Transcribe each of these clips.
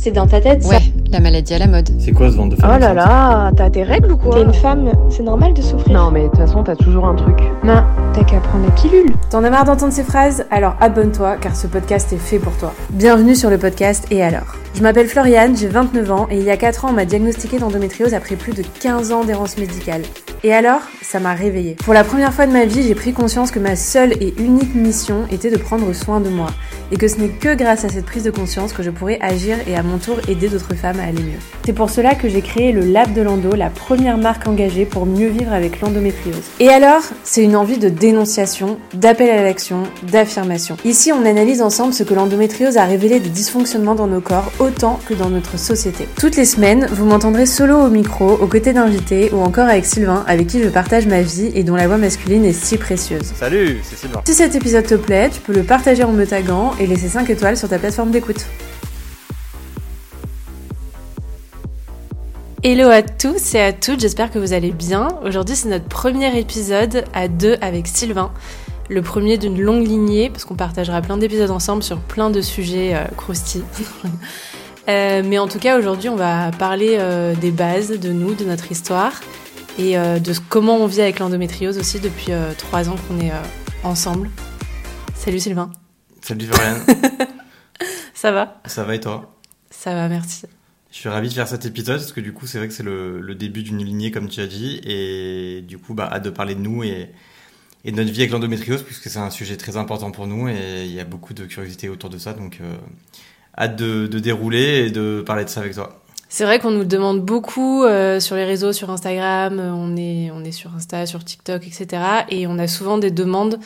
C'est dans ta tête, ça Ouais, la maladie à la mode. C'est quoi ce ventre de femme Oh là là, t'as tes règles ou quoi T'es une femme, c'est normal de souffrir. Non mais de toute façon t'as toujours un truc. Non, t'as qu'à prendre la pilule. T'en as marre d'entendre ces phrases? Alors abonne-toi car ce podcast est fait pour toi. Bienvenue sur le podcast Et alors? Je m'appelle Floriane, j'ai 29 ans et il y a 4 ans on m'a diagnostiqué d'endométriose après plus de 15 ans d'errance médicale. Et alors Ça m'a réveillée. Pour la première fois de ma vie, j'ai pris conscience que ma seule et unique mission était de prendre soin de moi. Et que ce n'est que grâce à cette prise de conscience que je pourrais agir et à mon tour aider d'autres femmes à aller mieux. C'est pour cela que j'ai créé le Lab de l'Endo, la première marque engagée pour mieux vivre avec l'endométriose. Et alors, c'est une envie de dénonciation, d'appel à l'action, d'affirmation. Ici, on analyse ensemble ce que l'endométriose a révélé des dysfonctionnements dans nos corps autant que dans notre société. Toutes les semaines, vous m'entendrez solo au micro, aux côtés d'invités ou encore avec Sylvain, avec qui je partage ma vie et dont la voix masculine est si précieuse. Salut, c'est Sylvain. Si cet épisode te plaît, tu peux le partager en me taguant et laisser 5 étoiles sur ta plateforme d'écoute. Hello à tous et à toutes, j'espère que vous allez bien. Aujourd'hui c'est notre premier épisode à deux avec Sylvain. Le premier d'une longue lignée, parce qu'on partagera plein d'épisodes ensemble sur plein de sujets euh, croustillants. Euh, mais en tout cas aujourd'hui on va parler euh, des bases de nous, de notre histoire et euh, de comment on vit avec l'endométriose aussi depuis euh, trois ans qu'on est euh, ensemble. Salut Sylvain, Salut Florian. ça va? Ça va et toi? Ça va, merci. Je suis ravi de faire cet épisode parce que du coup c'est vrai que c'est le, le début d'une lignée comme tu as dit et du coup bah hâte de parler de nous et, et de notre vie avec l'endométriose puisque c'est un sujet très important pour nous et il y a beaucoup de curiosité autour de ça donc euh, hâte de, de dérouler et de parler de ça avec toi. C'est vrai qu'on nous demande beaucoup euh, sur les réseaux, sur Instagram, euh, on est, on est sur Insta, sur TikTok, etc. Et on a souvent des demandes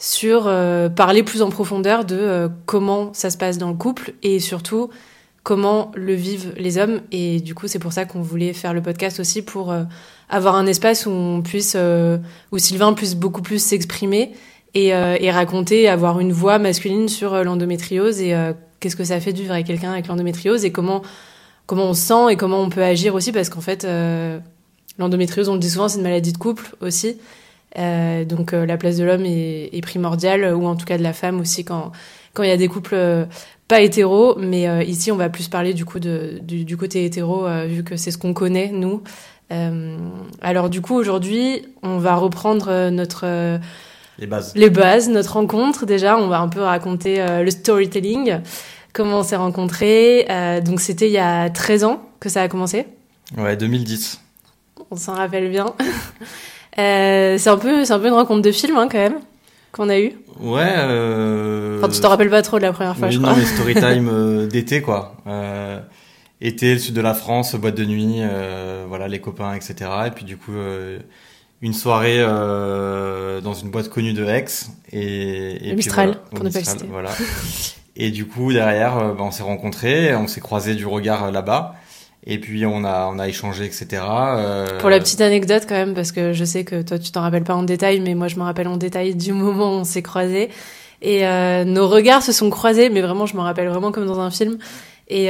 sur euh, parler plus en profondeur de comment ça se passe dans le couple et surtout comment le vivent les hommes. Et du coup, c'est pour ça qu'on voulait faire le podcast aussi pour avoir un espace où on puisse, où Sylvain puisse beaucoup plus s'exprimer et, et raconter, avoir une voix masculine sur l'endométriose et qu'est-ce que ça fait de vivre avec quelqu'un avec l'endométriose et comment comment on se sent et comment on peut agir aussi parce qu'en fait euh, l'endométriose on le dit souvent c'est une maladie de couple aussi Euh, donc euh, la place de l'homme est, est primordiale ou en tout cas de la femme aussi quand quand il y a des couples euh, pas hétéros mais euh, ici on va plus parler du coup de, du, du côté hétéro euh, vu que c'est ce qu'on connaît nous Euh, alors du coup aujourd'hui on va reprendre notre euh, Les bases. les bases, notre rencontre. Déjà, on va un peu raconter euh, le storytelling, comment on s'est rencontrés. Euh, donc, c'était il y a 13 ans que ça a commencé. Ouais 2010. On s'en rappelle bien. Euh, c'est un peu, c'est un peu une rencontre de film hein, quand même qu'on a eu. Ouais. Euh... Enfin, tu t'en rappelles pas trop de la première fois, oui, je non crois. mais story time euh, d'été quoi. Euh, été, le sud de la France, boîte de nuit, euh, voilà les copains, etc. Et puis du coup une soirée dans une boîte connue de Aix et, et Mistral, voilà, pour ne pas le Mistral, citer. Voilà. et du coup derrière, euh, bah, on s'est rencontrés, on s'est croisés du regard euh, là-bas. Et puis on a on a échangé, etc. Euh, Pour la petite anecdote quand même, parce que je sais que toi tu t'en rappelles pas en détail, mais moi je me rappelle en détail du moment où on s'est croisés. Et nos regards se sont croisés, mais vraiment je me rappelle vraiment comme dans un film. Et,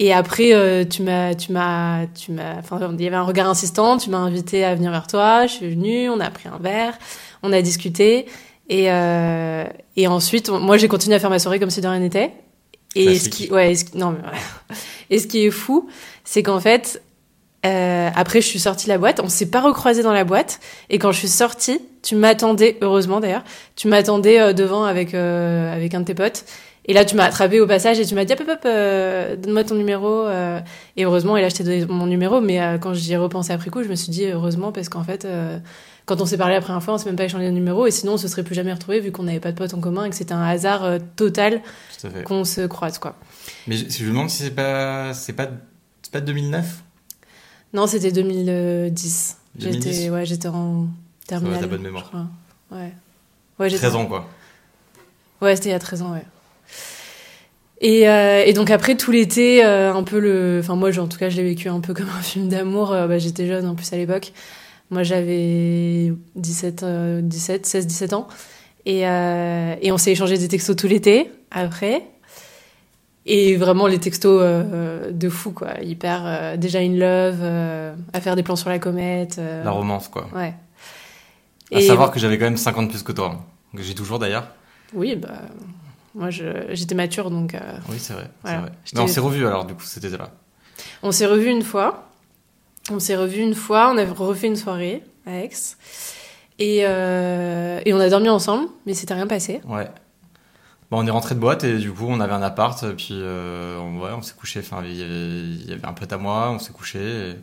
et après tu m'as, tu m'as, tu m'as, enfin il y avait un regard insistant, tu m'as invité à venir vers toi, je suis venue, on a pris un verre, on a discuté. Et, euh, et ensuite, moi j'ai continué à faire ma soirée comme si de rien n'était. Et ce qui, ouais, et ce qui- non, mais ouais. Et ce qui est fou, c'est qu'en fait, euh, après, je suis sortie de la boîte. On s'est pas recroisé dans la boîte. Et quand je suis sortie, tu m'attendais, heureusement d'ailleurs, tu m'attendais euh, devant avec euh, avec un de tes potes. Et là, tu m'as attrapé au passage et tu m'as dit hop hop hop, euh, donne-moi ton numéro. euh. Et heureusement, et là, je t'ai donné mon numéro. Mais euh, quand j'y ai repensé après coup, je me suis dit heureusement parce qu'en fait, euh, quand on s'est parlé la première fois, on s'est même pas échangé de numéro. Et sinon, on se serait plus jamais retrouvés vu qu'on n'avait pas de potes en commun et que c'était un hasard euh, total qu'on se croise quoi. Mais je, je me demande si c'est pas c'est pas c'est pas 2009. Non, c'était 2010. 2010. J'étais ouais, j'étais en terminale. t'as bonne mémoire. Ouais. Ouais, j'étais 13 ans quoi. Ouais, c'était il y a 13 ans, ouais. Et, euh, et donc après tout l'été, euh, un peu le, enfin moi, en tout cas, je l'ai vécu un peu comme un film d'amour. Euh, bah, j'étais jeune en plus à l'époque. Moi, j'avais 17, euh, 17, 16, 17 ans. Et, euh, et on s'est échangé des textos tout l'été après. Et vraiment les textos euh, de fou quoi, hyper euh, déjà in love, à faire des plans sur la comète. La romance quoi. Ouais. À savoir que j'avais quand même 50 plus que toi. Que j'ai toujours d'ailleurs. Oui, bah. Moi, j'étais mature, donc Oui, c'est vrai. c'est Voilà. vrai. J'étais- Mais on s'est revus alors, du coup, c'était là. on s'est revus une fois. On s'est revus une fois, on a refait une soirée à Aix. Et, euh, et on a dormi ensemble, mais c'était rien passé. Ouais. On est rentré de boîte et du coup, on avait un appart, puis euh, on, ouais, on s'est couché. Enfin, il y, avait, il y avait un pote à moi, on s'est couché.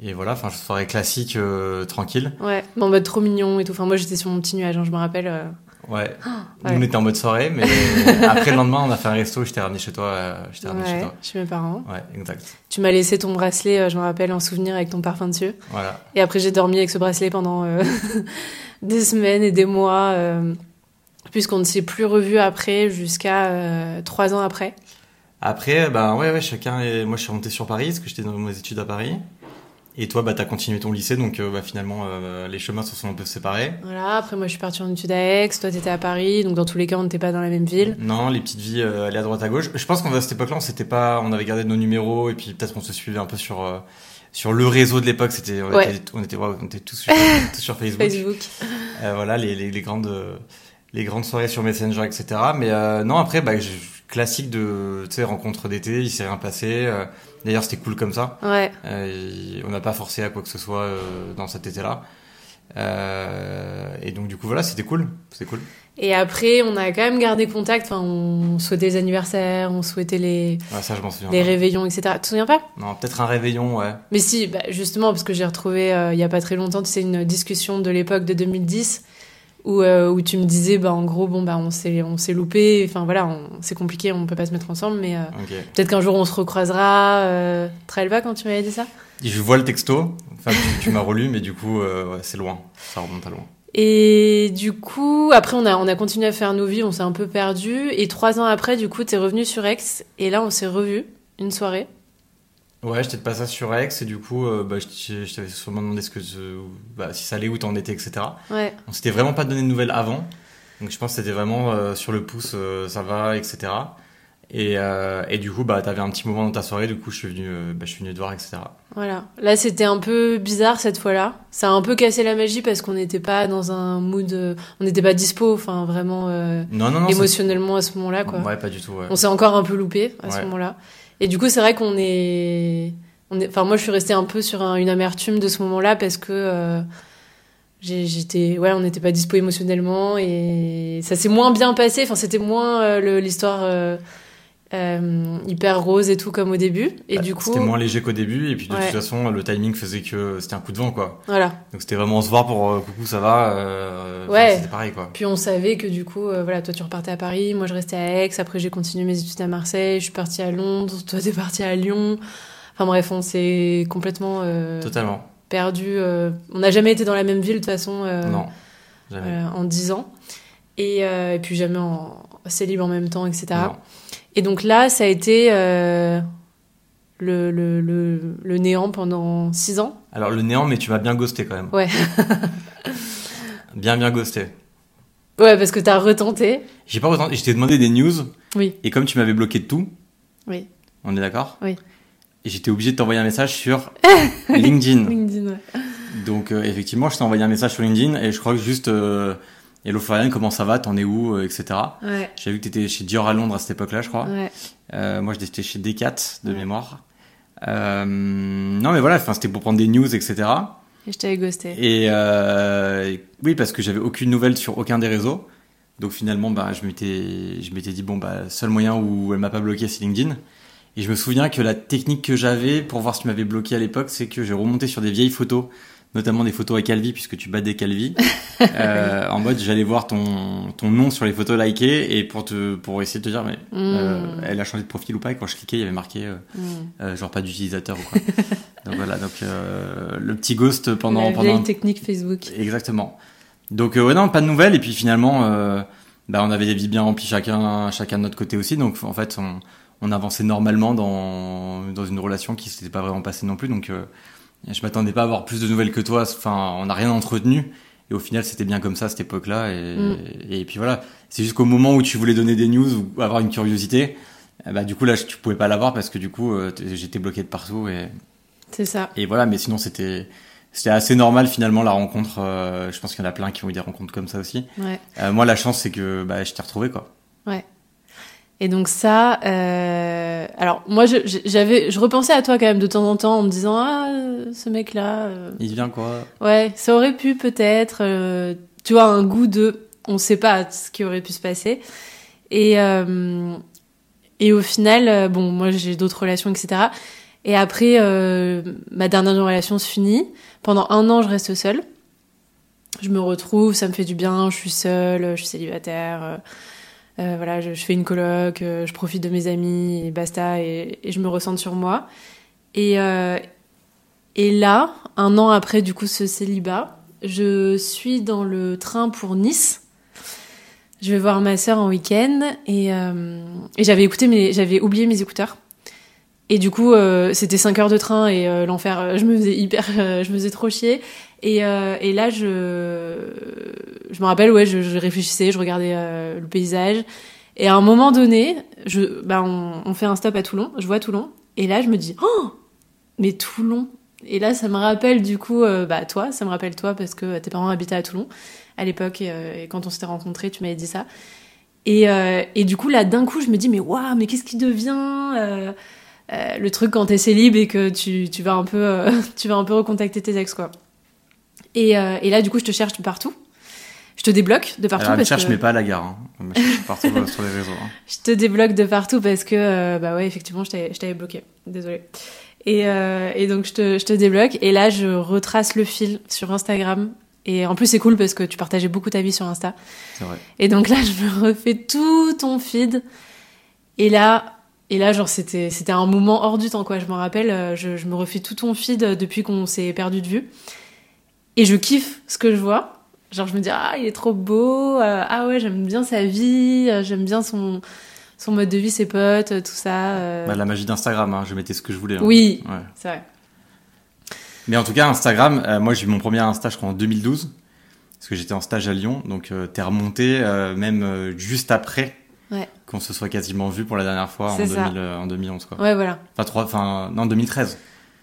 Et, et voilà, enfin, soirée classique, euh, tranquille. Ouais, mais en mode trop mignon et tout. Enfin, moi, j'étais sur mon petit nuage, hein, je me rappelle. Ouais. ouais. Nous, on était en mode soirée, mais après le lendemain, on a fait un resto, je t'ai ramené chez toi. euh, je t'ai ramené chez Ouais, toi. chez mes parents. Ouais, exact. Tu m'as laissé ton bracelet, euh, je me rappelle, en souvenir avec ton parfum dessus. Voilà. Et après, j'ai dormi avec ce bracelet pendant euh, des semaines et des mois, puisqu'on ne s'est plus revus après jusqu'à trois ans après. Après, bah ouais, ouais, chacun est... Moi, je suis remonté sur Paris, parce que j'étais dans mes études à Paris. Et toi, bah, t'as continué ton lycée, donc euh, bah, finalement, euh, les chemins se sont un peu séparés. Voilà, après, moi, je suis partie en études à Aix, toi, t'étais à Paris, donc dans tous les cas, on n'était pas dans la même ville. Non, les petites vies euh, allaient à droite à gauche. Je pense qu'à cette époque-là, on s'était pas, on avait gardé nos numéros et puis peut-être qu'on se suivait un peu sur euh, sur le réseau de l'époque. C'était, on, Ouais. était, on était, ouais, on était tous sur, tous sur Facebook. Facebook. Voilà, les, les, les grandes les grandes soirées sur Messenger, etc. Mais non, après, bah, je- classique de, tu sais, rencontre d'été, il s'est rien passé. euh, D'ailleurs, c'était cool comme ça. Ouais, Euh, on n'a pas forcé à quoi que ce soit euh, dans cet été-là. Euh, et donc du coup voilà, c'était cool, c'était cool. et après, on a quand même gardé contact, enfin, on souhaitait les anniversaires, on souhaitait les, Ouais, ça je m'en souviens. les pas. réveillons, etc. Tu te souviens pas? Non, peut-être un réveillon, ouais. Mais si, bah, justement, parce que j'ai retrouvé il y a pas très longtemps, tu sais, une discussion de l'époque de 2010 où, euh, où tu me disais, bah, en gros, bon, bah, on s'est, on s'est loupé, enfin voilà, c'est compliqué, on peut pas se mettre ensemble, mais euh, peut-être qu'un jour on se recroisera. Euh... Quand tu m'avais dit ça? Je vois le texto, enfin tu, tu m'as relu, mais du coup euh, ouais, c'est loin, ça remonte à loin. Et du coup, après, on a, on a continué à faire nos vies, on s'est un peu perdu. Et trois ans après, du coup, t'es revenu sur Aix, et là, on s'est revus une soirée. Ouais, j'étais de passage sur Aix et du coup euh, bah, je, t'avais sûrement demandé ce que je- bah, si ça allait, où t'en étais, etc. Ouais, On s'était vraiment pas donné de nouvelles avant, donc je pense que c'était vraiment euh, sur le pouce, euh, ça va, etc. Et, et du coup bah t'avais un petit moment dans ta soirée, du coup je suis venu, bah, je suis venu te voir, etc. voilà. Là, c'était un peu bizarre cette fois-là. Ça a un peu cassé la magie parce qu'on n'était pas dans un mood. On n'était pas dispo, enfin, vraiment Non non non. ça- émotionnellement à ce moment-là, quoi. Ouais, pas du tout. Ouais. On s'est encore un peu loupé à ce moment-là. Et du coup, c'est vrai qu'on est, enfin moi, je suis restée un peu sur un- une amertume de ce moment-là parce que euh, j'étais, ouais, on n'était pas dispo émotionnellement et ça s'est moins bien passé. Enfin, c'était moins euh, l'histoire euh, hyper rose et tout comme au début. Et Bah, du coup, C'était moins léger qu'au début, et puis de Ouais. toute façon, le timing faisait que c'était un coup de vent, quoi. voilà. Donc c'était vraiment se voir pour euh, coucou, ça va. euh, Ouais. C'était pareil, quoi. Puis on savait que du coup, voilà, toi tu repartais à Paris, moi je restais à Aix. Après j'ai continué mes études à Marseille, je suis partie à Londres, toi t'es partie à Lyon. Enfin bref, on s'est complètement Totalement. perdu. on n'a jamais été dans la même ville de toute façon non. Jamais. en 10 ans. Et, et puis jamais en célib en même temps, etc. Non. Et donc là, ça a été euh, le, le, le, le néant pendant 6 ans. Alors le néant, mais tu m'as bien ghosté quand même. Ouais. bien, bien ghosté. Ouais, parce que t'as retenté. J'ai pas retenu- je t'ai demandé des news, Oui. et comme tu m'avais bloqué de tout, Oui. on est d'accord Oui. Et j'étais obligé de t'envoyer un message sur LinkedIn. LinkedIn, ouais. Donc euh, effectivement, je t'ai envoyé un message sur LinkedIn, et je crois que juste euh, Hello Florian, comment ça va T'en es où euh, Etc. Ouais. J'ai vu que t'étais chez Dior à Londres à cette époque-là, je crois. Ouais. Euh, moi, j'étais chez Decat de Ouais. mémoire. Euh, non, mais voilà, c'était pour prendre des news, etc. Et je t'avais ghosté. Et euh, oui, parce que j'avais aucune nouvelle sur aucun des réseaux. Donc finalement, bah, je m'étais, je m'étais dit bon, bah, seul moyen où elle m'a pas bloqué, c'est LinkedIn. Et je me souviens que la technique que j'avais pour voir si tu m'avais bloqué à l'époque, c'est que j'ai remonté sur des vieilles photos, notamment des photos à Calvi, puisque tu bats des Calvi. euh, en mode, j'allais voir ton, ton nom sur les photos likées et pour te, pour essayer de te dire, mais euh, Mmh. elle a changé de profil ou pas. Et quand je cliquais, il y avait marqué euh, Mmh. euh, genre pas d'utilisateur ou quoi. donc voilà, donc euh, le petit ghost pendant la pendant technique Facebook. Exactement. Donc euh, ouais non, pas de nouvelles et puis finalement euh, bah, on avait des vies bien remplies chacun chacun de notre côté aussi donc en fait on, on avançait normalement dans dans une relation qui s'était pas vraiment passée non plus donc euh, je m'attendais pas à avoir plus de nouvelles que toi enfin on n'a rien entretenu et au final c'était bien comme ça à cette époque-là et, Mm. et, puis voilà c'est juste qu'au moment où tu voulais donner des news ou avoir une curiosité bah du coup là tu pouvais pas l'avoir parce que du coup euh, j'étais bloqué de partout et C'est ça. et voilà, mais sinon c'était c'était assez normal finalement la rencontre. euh, je pense qu'il y en a plein qui ont eu des rencontres comme ça aussi. Ouais. Euh, moi, la chance c'est que bah, je t'ai retrouvé quoi. Et donc ça, euh, alors moi j'avais, je repensais à toi quand même de temps en temps en me disant ah ce mec-là, euh, Il vient quoi? Ouais, ça aurait pu peut-être, euh, tu vois, un goût de, on sait pas ce qui aurait pu se passer. Et euh, et au final, euh, bon, moi j'ai d'autres relations, etc. Et après, euh, ma dernière relation se finit. Pendant un an, je reste seule. Je me retrouve, ça me fait du bien, je suis seule, je suis célibataire. Euh, voilà, je, fais une coloc, euh, je profite de mes amis, et basta, et, je me ressens sur moi. Et, euh, et là, un an après du coup ce célibat, je suis dans le train pour Nice. Je vais voir ma sœur en week-end et, et j'avais écouté mes, j'avais oublié mes écouteurs. Et du coup, c'était 5 heures de train et l'enfer, je me faisais hyper, je me faisais trop chier. Et, euh, et là, je, me rappelle, ouais, je, je réfléchissais, je regardais euh, le paysage. Et à un moment donné, bah, on, fait un stop à Toulon, je vois Toulon. Et là, je me dis, oh, mais Toulon. Et là, ça me rappelle du coup, euh, bah toi, ça me rappelle toi parce que tes parents habitaient à Toulon à l'époque et, quand on s'était rencontrés, tu m'avais dit ça. Et, du coup, là, d'un coup, je me dis, mais waouh, mais qu'est-ce qui devient le truc quand t'es célib et que tu, vas un peu, tu vas un peu recontacter tes ex, quoi. Et, euh, et là, du coup, je te cherche de partout. Je te débloque de partout Alors, parce cherche, que mais pas à la gare. Hein. Me cherche partout euh, sur les réseaux. hein. je te débloque de partout parce que, euh, bah ouais, effectivement, je t'avais je bloqué. Désolée. Et, euh, et donc, je te, je te débloque. Et là, je retrace le fil sur Instagram. Et en plus, c'est cool parce que tu partageais beaucoup ta vie sur Insta. C'est vrai. Et donc là, je me refais tout ton feed. Et là, et là, genre, c'était, c'était un moment hors du temps, quoi. Je me rappelle, je, je me refais tout ton feed depuis qu'on s'est perdu de vue. Et je kiffe ce que je vois. Genre, je me dis, ah, il est trop beau. euh, ah ouais, j'aime bien sa vie. euh, j'aime bien son, son mode de vie, ses potes, euh, tout ça. Bah, la magie d'Instagram, hein. je mettais ce que je voulais. hein. Oui. Ouais. C'est vrai. Mais en tout cas, Instagram, moi j'ai eu mon premier Insta, je crois, en 2012. Parce que j'étais en stage à Lyon. Donc t'es remonté même juste après Ouais. qu'on se soit quasiment vu pour la dernière fois en, C'est ça. 2000, euh, en 2011. Quoi. Ouais, voilà. Enfin, trois, enfin, non, 2013.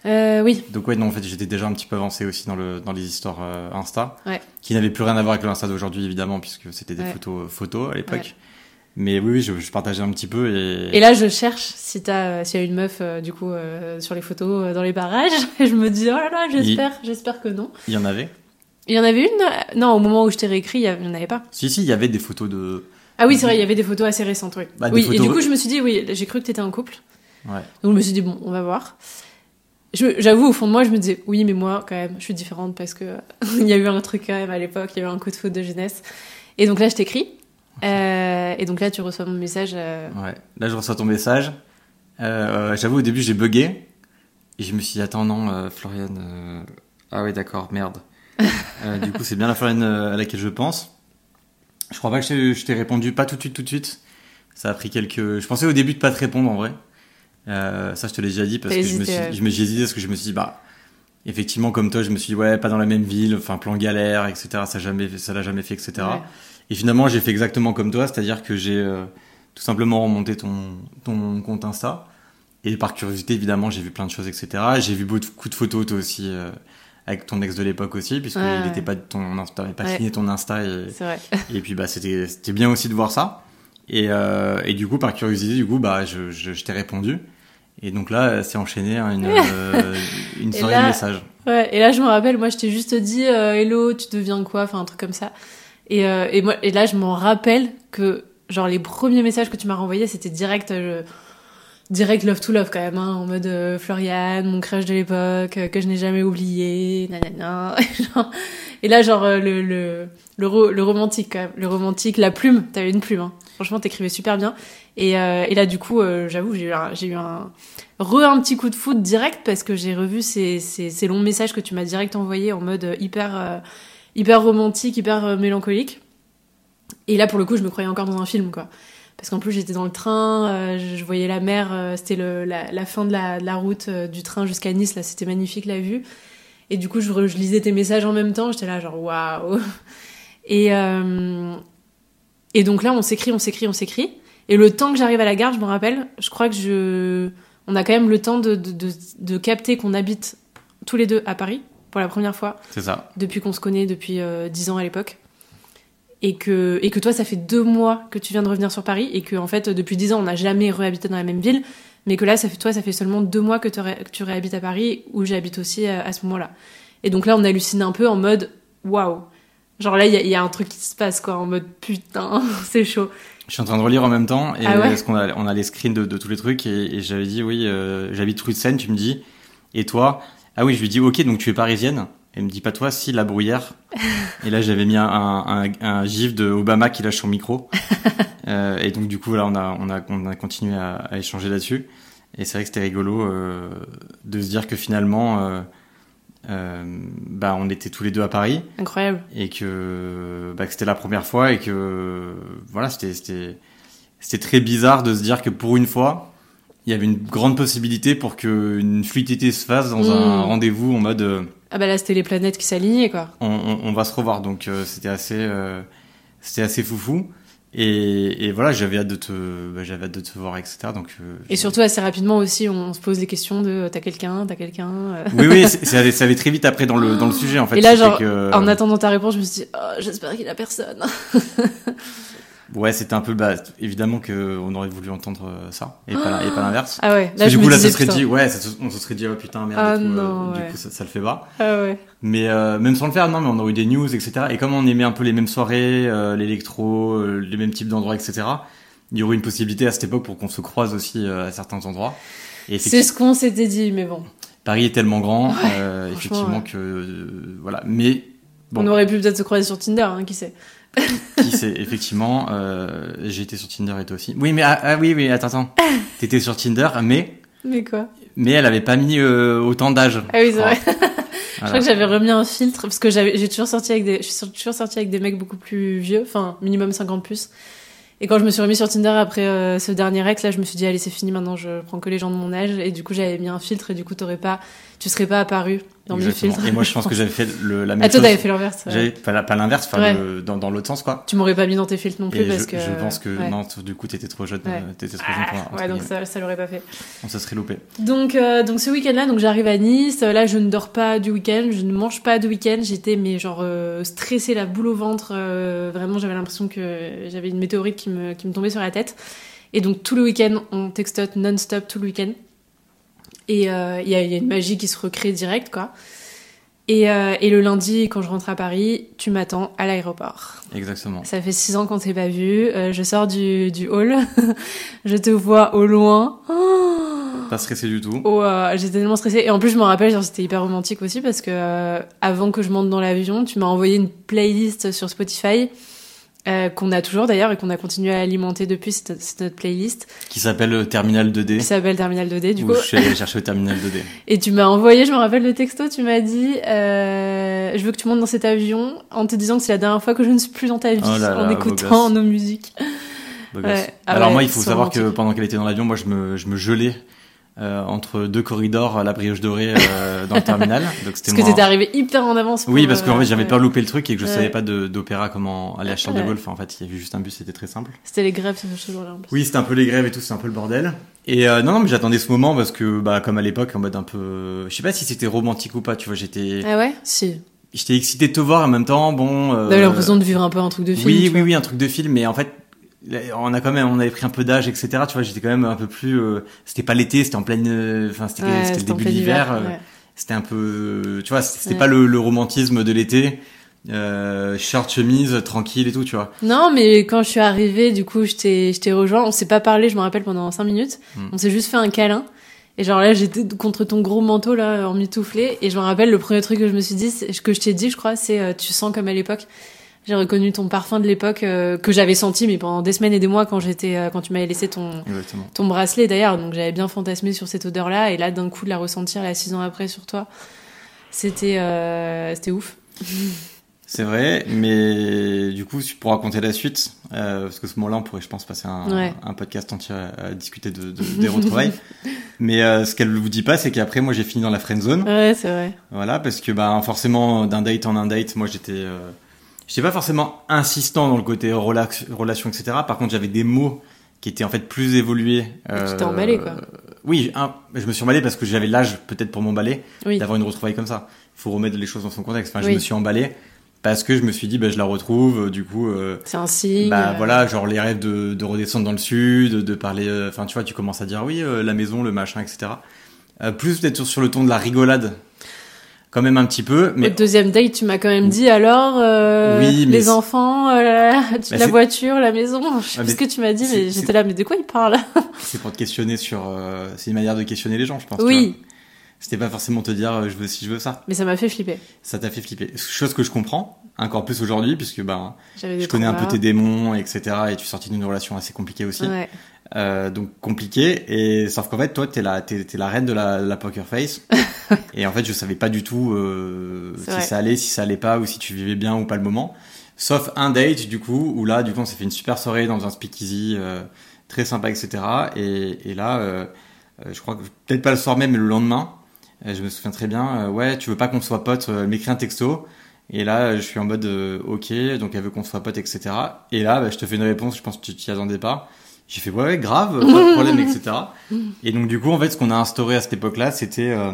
Euh, oui. Donc ouais, non, en fait, j'étais déjà un petit peu avancé aussi dans, le, dans les histoires euh, Insta. Ouais. Qui n'avaient plus rien à voir avec l'Insta d'aujourd'hui, évidemment, puisque c'était des Ouais. photos, euh, photos à l'époque. Mais oui, oui, je, je partageais un petit peu et... Et là, je cherche si t'as, s'il y a une meuf, euh, du coup, sur les photos dans les barrages. Et je me dis, oh là là, j'espère, j'espère que non. il y en avait. Il y en avait une? Non, au moment où je t'ai réécrit, il n'y en avait pas. Si, si, il y avait des photos de... Ah oui, c'est vrai, il y avait des photos assez récentes, oui. Bah, et du coup, je me suis dit, oui, j'ai cru que t'étais en couple. Ouais. Donc, je me suis dit, bon, on va voir. J'avoue, au fond de moi, je me disais, oui, mais moi, quand même, je suis différente parce que il y a eu un truc quand même à l'époque, il y a eu un coup de foot de jeunesse. Et donc là, je t'écris. Euh, et donc là, tu reçois mon message. euh, Ouais. Là, je reçois ton message. Euh, J'avoue, au début, j'ai bugué. Et je me suis dit, attends, non, Floriane. Ah oui, d'accord, merde. Du coup, c'est bien la Floriane à laquelle je pense. Je crois pas que je t'ai répondu, pas tout de suite, tout de suite. Ça a pris quelques. Je pensais au début de pas te répondre en vrai. Euh, ça, je te l'ai déjà dit parce que je me suis, j'ai hésité parce que je me suis dit, bah, effectivement, comme toi, je me suis dit, ouais, pas dans la même ville, enfin, plan galère, etc. Ça jamais, ça l'a jamais fait, etc. ouais. Et finalement, j'ai fait exactement comme toi, c'est-à-dire que j'ai euh, tout simplement remonté ton, ton compte Insta. Et par curiosité, évidemment, j'ai vu plein de choses, etc. J'ai vu beaucoup de photos, toi aussi, euh, avec ton ex de l'époque aussi, puisqu'il Ouais, pas ton, t'avais pas Ouais. signé ton Insta. Et, C'est vrai. et puis, bah, c'était, c'était bien aussi de voir ça. Et, euh, et du coup, par curiosité, du coup, bah, je, je, je t'ai répondu. Et donc là, c'est enchaîné hein, une, euh, une série là- de messages. Ouais, et là, je me rappelle, moi, je t'ai juste dit, euh, hello, tu deviens quoi Enfin, un truc comme ça. Et, euh, et, moi, et là, je m'en rappelle que, genre, les premiers messages que tu m'as renvoyés, c'était direct, euh, direct love to love quand même, hein, en mode euh, Floriane, mon crush de l'époque, euh, que je n'ai jamais oublié, nanana. Genre- et là, genre, euh, le, le, le, le romantique quand même, le romantique, la plume, t'avais une plume, hein. Franchement, t'écrivais super bien. Et, euh, et là, du coup, euh, j'avoue, j'ai eu un, j'ai eu un, re un petit coup de foot direct parce que j'ai revu ces, ces, ces longs messages que tu m'as direct envoyés en mode euh, hyper, hyper romantique, hyper mélancolique. Et là, pour le coup, je me croyais encore dans un film, quoi. Parce qu'en plus, j'étais dans le train, je, voyais la mer, c'était le, la, fin de la, de la route du train jusqu'à Nice, là, c'était magnifique la vue. Et du coup, je, lisais tes messages en même temps, j'étais là, genre, waouh! Et, et donc là, on s'écrit, on s'écrit, on s'écrit. Et le temps que j'arrive à la gare, je me rappelle, je crois que je. On a quand même le temps de, de, de, de capter qu'on habite tous les deux à Paris pour la première fois C'est ça. depuis qu'on se connaît depuis euh, 10 ans à l'époque. et que, et que toi, ça fait deux mois que tu viens de revenir sur Paris et que, en fait, depuis dix ans, on n'a jamais réhabité dans la même ville, mais que là, ça fait, toi, ça fait seulement deux mois que, ré- que tu réhabites à Paris où j'habite aussi à, à ce moment-là. Et donc là, on hallucine un peu en mode waouh. Genre là, il y, a- il y a un truc qui se passe, quoi, en mode putain, c'est chaud. Je suis en train de relire en même temps et Ah ouais parce qu'on a, on a les screens de, de tous les trucs et, et j'avais dit oui, euh, j'habite rue de Seine, tu me dis. Et toi? Ah oui, je lui dis ok, donc tu es parisienne? Elle me dit pas toi, si la bruyère. et là j'avais mis un, un, un gif de Obama qui lâche son micro. Euh, et donc du coup là on a on a on a continué à, à échanger là-dessus. Et c'est vrai que c'était rigolo euh, de se dire que finalement euh, bah on était tous les deux à Paris Incroyable. et que, bah, que c'était la première fois et que voilà c'était c'était c'était très bizarre de se dire que pour une fois il y avait une grande possibilité pour que une fluidité se fasse dans un Mm. rendez-vous en mode euh, Ah bah là, c'était les planètes qui s'alignaient, quoi. on, on, on va se revoir donc euh, c'était assez euh, c'était assez foufou et, et voilà j'avais hâte de te bah, j'avais hâte de te voir etc donc euh, Et surtout, assez rapidement aussi, on se pose des questions de euh, t'as quelqu'un, t'as quelqu'un. euh. oui oui ça allait, ça allait très vite après dans le dans le sujet en fait Et là, genre, que- En attendant ta réponse, je me suis dit, oh, j'espère qu'il a personne. ouais c'était un peu bah évidemment que on aurait voulu entendre euh, ça et pas, et pas l'inverse Ah ouais, Parce là, je du me coup, là, disais, ça serait putain. dit, ouais, ça on se serait dit, oh putain, merde, Ah et tout, euh, non, du coup, ça, ça le fait pas. Ah ouais. Mais euh, même sans le faire, non, mais on aurait eu des news, etc. Et comme on aimait un peu les mêmes soirées, euh, l'électro, euh, les mêmes types d'endroits, etc., il y aurait une possibilité à cette époque pour qu'on se croise aussi euh, à certains endroits. Et C'est ce qu'on s'était dit, mais bon. Paris est tellement grand, Ouais, euh, effectivement, ouais. que euh, voilà. Mais Bon. On aurait pu peut-être se croiser sur Tinder, hein, qui sait. qui c'est effectivement, euh, j'ai été sur Tinder et toi aussi. Oui, mais ah, ah oui, oui, attends, attends. T'étais sur Tinder, mais Mais quoi? Mais elle avait pas mis euh, autant d'âge. Ah oui, c'est crois. vrai. Je crois que j'avais remis un filtre parce que j'avais, j'ai toujours sorti avec des, je suis toujours sorti avec des mecs beaucoup plus vieux, enfin minimum 50 plus. Et quand je me suis remis sur Tinder après euh, ce dernier ex, là, je me suis dit allez c'est fini maintenant, je prends que les gens de mon âge. Et du coup j'avais mis un filtre et du coup t'aurais pas, tu serais pas apparu dans Exactement. Et moi, je pense que j'avais fait le, la même Ah toi t'avais fait l'inverse. ouais. Pas, l'inverse, Ouais. dans, dans l'autre sens quoi. Tu m'aurais pas mis dans tes filtres non plus Et parce je, que. je pense que ouais. non, du coup t'étais trop jeune, Ouais. euh, t'étais trop jeune pour entre Ouais donc ça, ça l'aurait pas fait. on se serait loupé. Donc, euh, donc ce week-end-là, donc j'arrive à Nice. Là, je ne dors pas du week-end, je ne mange pas du week-end. J'étais mais genre euh, stressée, la boule au ventre. euh, vraiment, j'avais l'impression que j'avais une météorite qui me, qui me tombait sur la tête. Et donc tout le week-end, on textote non-stop tout le week-end. Et euh, il y, a, il y a une magie qui se recrée direct, quoi. Et, euh, et le lundi, quand je rentre à Paris, tu m'attends à l'aéroport. Exactement. Ça fait six ans qu'on s'est pas vu. Euh, je sors du, du hall, je te vois au loin. Oh Pas stressé du tout. Oh, euh, j'étais tellement stressée. Et en plus, je me rappelle, c'était hyper romantique aussi parce que euh, avant que je monte dans l'avion, tu m'as envoyé une playlist sur Spotify euh, qu'on a toujours d'ailleurs et qu'on a continué à alimenter depuis. C'est notre playlist Qui s'appelle euh, Terminal 2D. qui s'appelle Terminal 2D du où coup. je suis allé chercher au Terminal 2D. Et tu m'as envoyé, je me rappelle le texto, tu m'as dit euh, Je veux que tu montes dans cet avion en te disant que c'est la dernière fois que je ne suis plus dans ta vie Oh là en là, écoutant nos musiques. Ouais. Ah Alors ouais, moi, il faut savoir que pendant qu'elle était dans l'avion, moi, je me, je me gelais euh, entre deux corridors à la brioche dorée euh, dans le terminal. Donc c'était Parce que t'étais arrivé hyper en avance. Pour, Oui, parce qu'en euh, fait, j'avais peur de louper le truc et que je Ouais. savais pas d'opéra comment aller à Charles de. Gaulle. Enfin, en fait, il y avait juste un bus, c'était très simple. C'était les grèves ce jour-là. Oui, c'était un peu les grèves et tout, c'était un peu le bordel. Et euh, non, non, mais j'attendais ce moment parce que, bah, comme à l'époque, en mode un peu, je sais pas si c'était romantique ou pas. Tu vois, j'étais, Ah ouais? Si. j'étais excité de te voir en même temps, bon. euh, T'avais l'impression de vivre un peu un truc de film. Oui, oui, vois. oui, un truc de film, mais en fait, on a quand même, on avait pris un peu d'âge, etc. Tu vois, j'étais quand même un peu plus. euh, c'était pas l'été, c'était en pleine, enfin, c'était Ouais, le début de l'hiver. euh, ouais. C'était un peu, tu vois, c'était Ouais. pas le, le romantisme de l'été. Euh, short, chemise, tranquille et tout, tu vois. Non, mais quand je suis arrivée, du coup, je t'ai je t'ai rejoint. On s'est pas parlé, je me rappelle, pendant 5 minutes. Hmm. On s'est juste fait un câlin. Et genre là, j'étais contre ton gros manteau, là, en mitouflé. Et je me rappelle, le premier truc que je me suis dit, que je t'ai dit, je crois, c'est euh, tu sens comme à l'époque. J'ai reconnu ton parfum de l'époque euh, que j'avais senti, mais pendant des semaines et des mois quand j'étais, euh, quand tu m'avais laissé ton, Exactement. ton bracelet d'ailleurs. Donc j'avais bien fantasmé sur cette odeur-là. Et là, d'un coup, de la ressentir là, six ans après sur toi, c'était, euh, c'était ouf. C'est vrai, mais du coup, pour raconter la suite, euh, parce que ce moment-là, on pourrait, je pense, passer un, Ouais. un podcast entier à, à discuter de, de- des retrouvailles. mais euh, ce qu'elle vous dit pas, c'est qu'après, moi, j'ai fini dans la friend zone. Ouais, c'est vrai. Voilà, parce que bah forcément d'un date en un date, moi j'étais euh, j'étais pas forcément insistant dans le côté relax, relation etc. Par contre, j'avais des mots qui étaient en fait plus évolués. tu t'es emballé, quoi. Oui, un, je me suis emballé parce que j'avais l'âge peut-être pour m'emballer Oui. d'avoir une retrouvaille comme ça. Il faut remettre les choses dans son contexte. Enfin, je me suis emballé parce que je me suis dit, bah, je la retrouve, euh, du coup, euh, C'est un signe. bah euh, voilà, genre les rêves de, de redescendre dans le sud, de parler, euh, enfin tu vois, tu commences à dire oui, euh, la maison, le machin, etc. Euh, plus peut-être sur, sur le ton de la rigolade, quand même un petit peu, Au mais deuxième date, tu m'as quand même dit alors euh, Oui, mais les enfants, euh, la, Bah, voiture, la maison. Je sais Ah, mais ce que tu m'as dit, mais j'étais là, mais de quoi il parle c'est pour te questionner sur, euh, c'est une manière de questionner les gens, je pense. Oui, C'était pas forcément te dire euh, je veux ci, je veux ça. mais ça m'a fait flipper. Ça t'a fait flipper. Chose que je comprends, encore plus aujourd'hui, puisque ben, je connais un peu tes démons, etc. Et tu es sorti d'une relation assez compliquée aussi. Ouais. Euh, donc compliqué. Et sauf qu'en fait, toi, t'es la, t'es, t'es la reine de la, la poker face. et en fait, je savais pas du tout euh, si vrai. ça allait, si ça allait pas, ou si tu vivais bien ou pas le moment. Sauf un date, du coup, où là, du coup, on s'est fait une super soirée dans un speakeasy, euh, très sympa, etc. Et, et là, euh, euh, je crois que peut-être pas le soir même, mais le lendemain, euh, je me souviens très bien. ouais, tu veux pas qu'on soit potes, euh, elle m'écrit un texto. Et là, je suis en mode euh, ok, donc elle veut qu'on soit potes, etc. Et là, bah, je te fais une réponse, je pense que tu t'y attendais pas. J'ai fait ouais, ouais, grave, pas de problème, etc. Et donc du coup, en fait, ce qu'on a instauré à cette époque-là, c'était euh,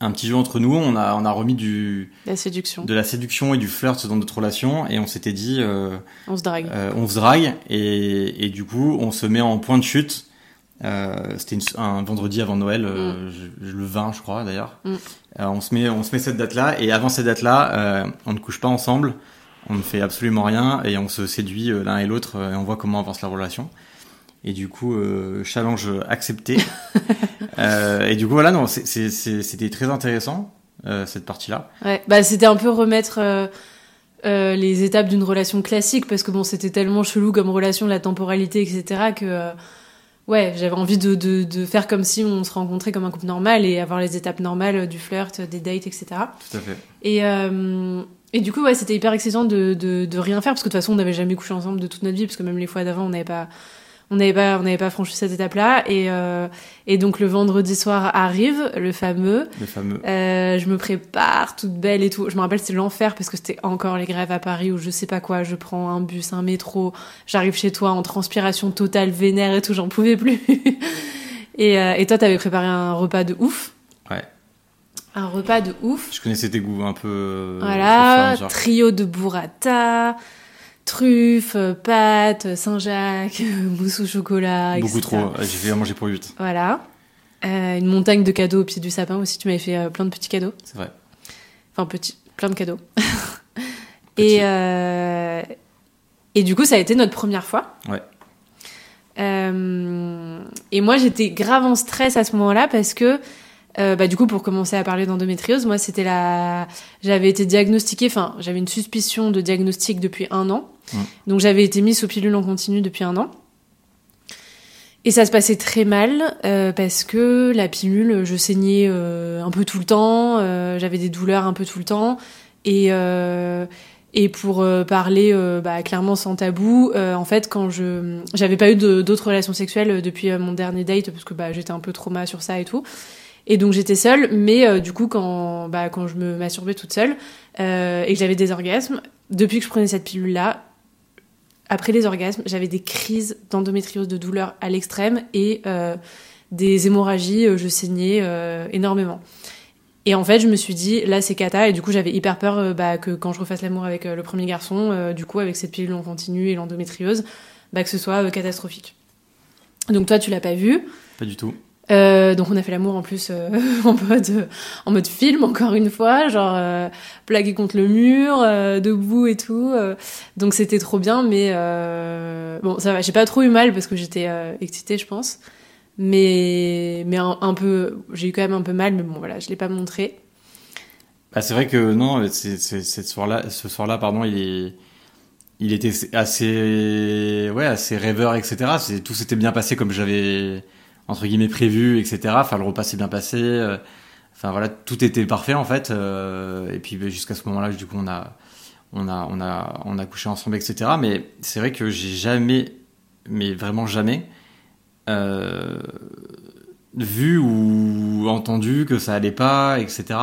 un petit jeu entre nous. On a on a remis du La séduction. de la séduction et du flirt dans notre relation, et on s'était dit euh, On se drague. euh, on se drague, et, et du coup, on se met en point de chute. C'était un vendredi avant Noël, je- le 20 je crois d'ailleurs. Mm. On se met on se met cette date-là, et avant cette date-là, on ne couche pas ensemble. On ne fait absolument rien et on se séduit euh, l'un et l'autre euh, et on voit comment avance la relation. Et du coup, euh, challenge accepté. Euh, et du coup, voilà, non, c'était très intéressant euh, cette partie-là. Ouais, bah c'était un peu remettre euh, les étapes d'une relation classique parce que bon, c'était tellement chelou comme relation, la temporalité, etc. que euh, ouais, j'avais envie de, de, de faire comme si on se rencontrait comme un couple normal et avoir les étapes normales du flirt, des dates, etc. Tout à fait. Et, euh, et du coup, ouais, c'était hyper excitant de, de, de rien faire parce que de toute façon, on n'avait jamais couché ensemble de toute notre vie parce que même les fois d'avant, on n'avait pas, on n'avait pas, on n'avait pas franchi cette étape-là. Et, euh, et donc le vendredi soir arrive, le fameux. Le fameux. Euh, je me prépare toute belle et tout. Je me rappelle, c'était l'enfer parce que c'était encore les grèves à Paris ou je sais pas quoi. Je prends un bus, un métro. J'arrive chez toi en transpiration totale, vénère et tout. J'en pouvais plus. et, euh, et toi, t'avais préparé un repas de ouf. Un repas de ouf. Je connaissais tes goûts un peu. euh, Voilà, trio de burrata, truffes, euh, pâtes, Saint-Jacques, mousse au chocolat, Beaucoup etc. trop. euh, J'ai fait à manger pour 8. Voilà. Euh, une montagne de cadeaux au pied du sapin aussi. Tu m'avais fait euh, plein de petits cadeaux. C'est vrai. Enfin, petit, plein de cadeaux. Et, euh, et du coup, ça a été notre première fois. Ouais. Euh, et moi, j'étais grave en stress à ce moment-là parce que, euh, bah, du coup, pour commencer à parler d'endométriose, moi, c'était la, j'avais été diagnostiquée, enfin, j'avais une suspicion de diagnostic depuis un an. Donc, j'avais été mise sous pilule en continu depuis un an. Et ça se passait très mal euh, parce que la pilule, je saignais euh, un peu tout le temps, euh, j'avais des douleurs un peu tout le temps. Et, euh, et pour euh, parler bah, clairement sans tabou, euh, en fait, quand je j'avais pas eu d'autres relations sexuelles depuis mon dernier date parce que bah, j'étais un peu trauma sur ça et tout. Et donc j'étais seule, mais euh, du coup quand bah, quand je me masturbais toute seule euh, et que j'avais des orgasmes, depuis que je prenais cette pilule là, après les orgasmes, j'avais des crises d'endométriose de douleur à l'extrême et euh, des hémorragies, je saignais énormément. Et en fait, je me suis dit, là, c'est cata. Et du coup, j'avais hyper peur bah, que quand je refasse l'amour avec le premier garçon, du coup, avec cette pilule en continu et l'endométriose, bah, que ce soit catastrophique. Donc toi, tu l'as pas vu. Pas du tout. Euh, donc on a fait l'amour en plus euh, en mode euh, en mode film encore une fois, genre euh, plaqué contre le mur, debout et tout. donc c'était trop bien, mais bon ça va, j'ai pas trop eu mal parce que j'étais excitée, je pense. Mais mais un, peu, j'ai eu quand même un peu mal, mais bon voilà, je l'ai pas montré. Bah, c'est vrai que non, c'est, ce soir-là, pardon, il il était assez, ouais, assez rêveur, etc. Tout s'était bien passé comme j'avais, entre guillemets, prévu, etc. Enfin, le repas s'est bien passé. euh, Enfin, voilà, tout était parfait, en fait. euh, et puis, bah, jusqu'à ce moment-là, du coup, on a, on a, on a, on a couché ensemble, etc. Mais c'est vrai que j'ai jamais, mais vraiment jamais, euh, vu ou entendu que ça allait pas, etc.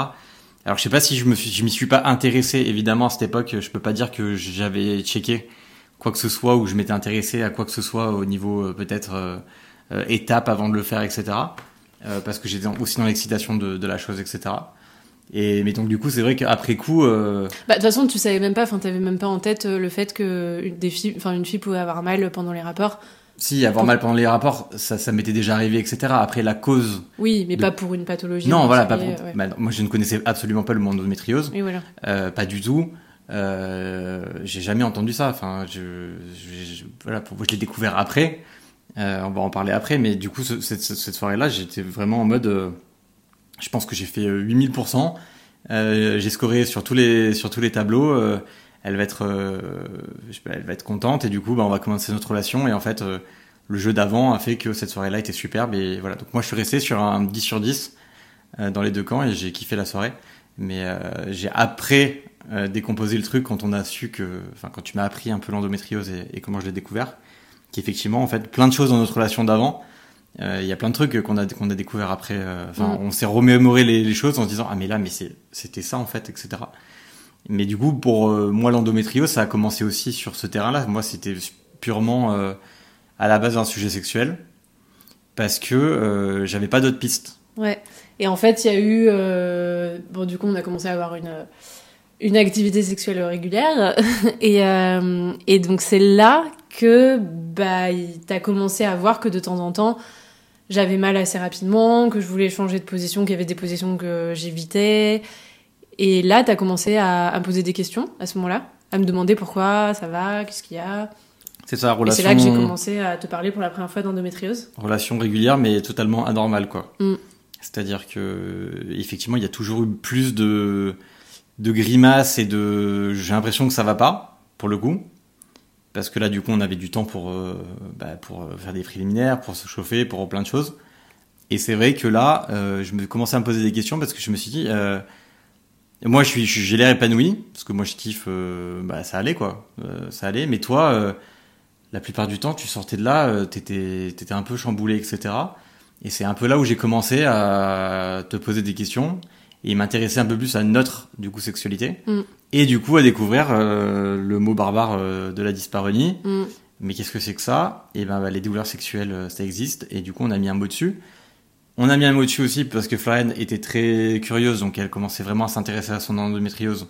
Alors je sais pas si je me suis, je m'y suis pas intéressé évidemment à cette époque. Je peux pas dire que j'avais checké quoi que ce soit ou je m'étais intéressé à quoi que ce soit au niveau peut-être euh, étape avant de le faire, etc. Euh, parce que j'étais aussi dans l'excitation de, de la chose, etc. Et mais donc du coup, c'est vrai qu'après coup, euh, Bah, de toute façon, tu savais même pas, enfin, t'avais même pas en tête euh, le fait que une, des filles, enfin, une fille pouvait avoir mal pendant les rapports. si avoir mal pendant les rapports, ça, ça m'était déjà arrivé, etc. Après la cause, Oui, mais De- pas pour une pathologie. non, voilà, pas pour- ouais. bah, non, moi je ne connaissais absolument pas le monde d'endométriose, Oui, voilà. euh, pas du tout. J'ai jamais entendu ça. Enfin, je, je- je- voilà, pour, je l'ai découvert après. Euh, on va en parler après, mais du coup, ce- cette, cette- soirée-là, j'étais vraiment en mode. euh, je pense que j'ai fait euh, 8000%. Euh, j'ai scoré sur tous les sur tous les tableaux. euh, elle va être, euh, elle va être contente et du coup, bah, on va commencer notre relation. Et en fait, euh, le jeu d'avant a fait que cette soirée-là était superbe. Et voilà. Donc moi, je suis resté sur un 10 sur 10 euh, dans les deux camps et j'ai kiffé la soirée. Mais euh, j'ai après euh, décomposé le truc quand on a su que, enfin, quand tu m'as appris un peu l'endométriose et, et comment je l'ai découvert, qu'effectivement, en fait, plein de choses dans notre relation d'avant. euh, Il y a plein de trucs qu'on a qu'on a découvert après. euh, Enfin, Mm. on s'est remémoré les, les choses en se disant ah mais là mais c'était ça en fait etc. Mais du coup pour euh, moi l'endométriose ça a commencé aussi sur ce terrain-là. Moi c'était purement à la base un sujet sexuel parce que j'avais pas d'autres pistes. Ouais. Et en fait, il y a eu. Bon, du coup, on a commencé à avoir une, une activité sexuelle régulière. et, euh, et donc, c'est là que bah, t'as commencé à voir que de temps en temps, j'avais mal assez rapidement, que je voulais changer de position, qu'il y avait des positions que j'évitais. Et là, t'as commencé à, à me poser des questions à ce moment-là, à me demander pourquoi, ça va, qu'est-ce qu'il y a. C'est ça relation c'est là que j'ai commencé à te parler pour la première fois d'endométriose. relation régulière mais totalement anormale quoi. Mm. C'est-à-dire que effectivement il y a toujours eu plus de de grimaces et de j'ai l'impression que ça va pas pour le coup parce que là du coup on avait du temps pour euh, bah, pour euh, faire des préliminaires, pour se chauffer, pour plein de choses. Et c'est vrai que là euh, je me commençais à me poser des questions parce que je me suis dit euh, moi je suis j'ai l'air épanoui parce que moi je kiffe bah ça allait quoi. Ça allait mais toi la plupart du temps, tu sortais de là, t'étais étais un peu chamboulé, etc. Et c'est un peu là où j'ai commencé à te poser des questions et m'intéresser un peu plus à notre du coup sexualité Mm. et du coup à découvrir euh, le mot barbare euh, de la dyspareunie. Mm. Mais qu'est-ce que c'est que ça? Et ben bah, les douleurs sexuelles, euh, ça existe et du coup on a mis un mot dessus. On a mis un mot dessus aussi parce que Florian était très curieuse, donc elle commençait vraiment à s'intéresser à son endométriose.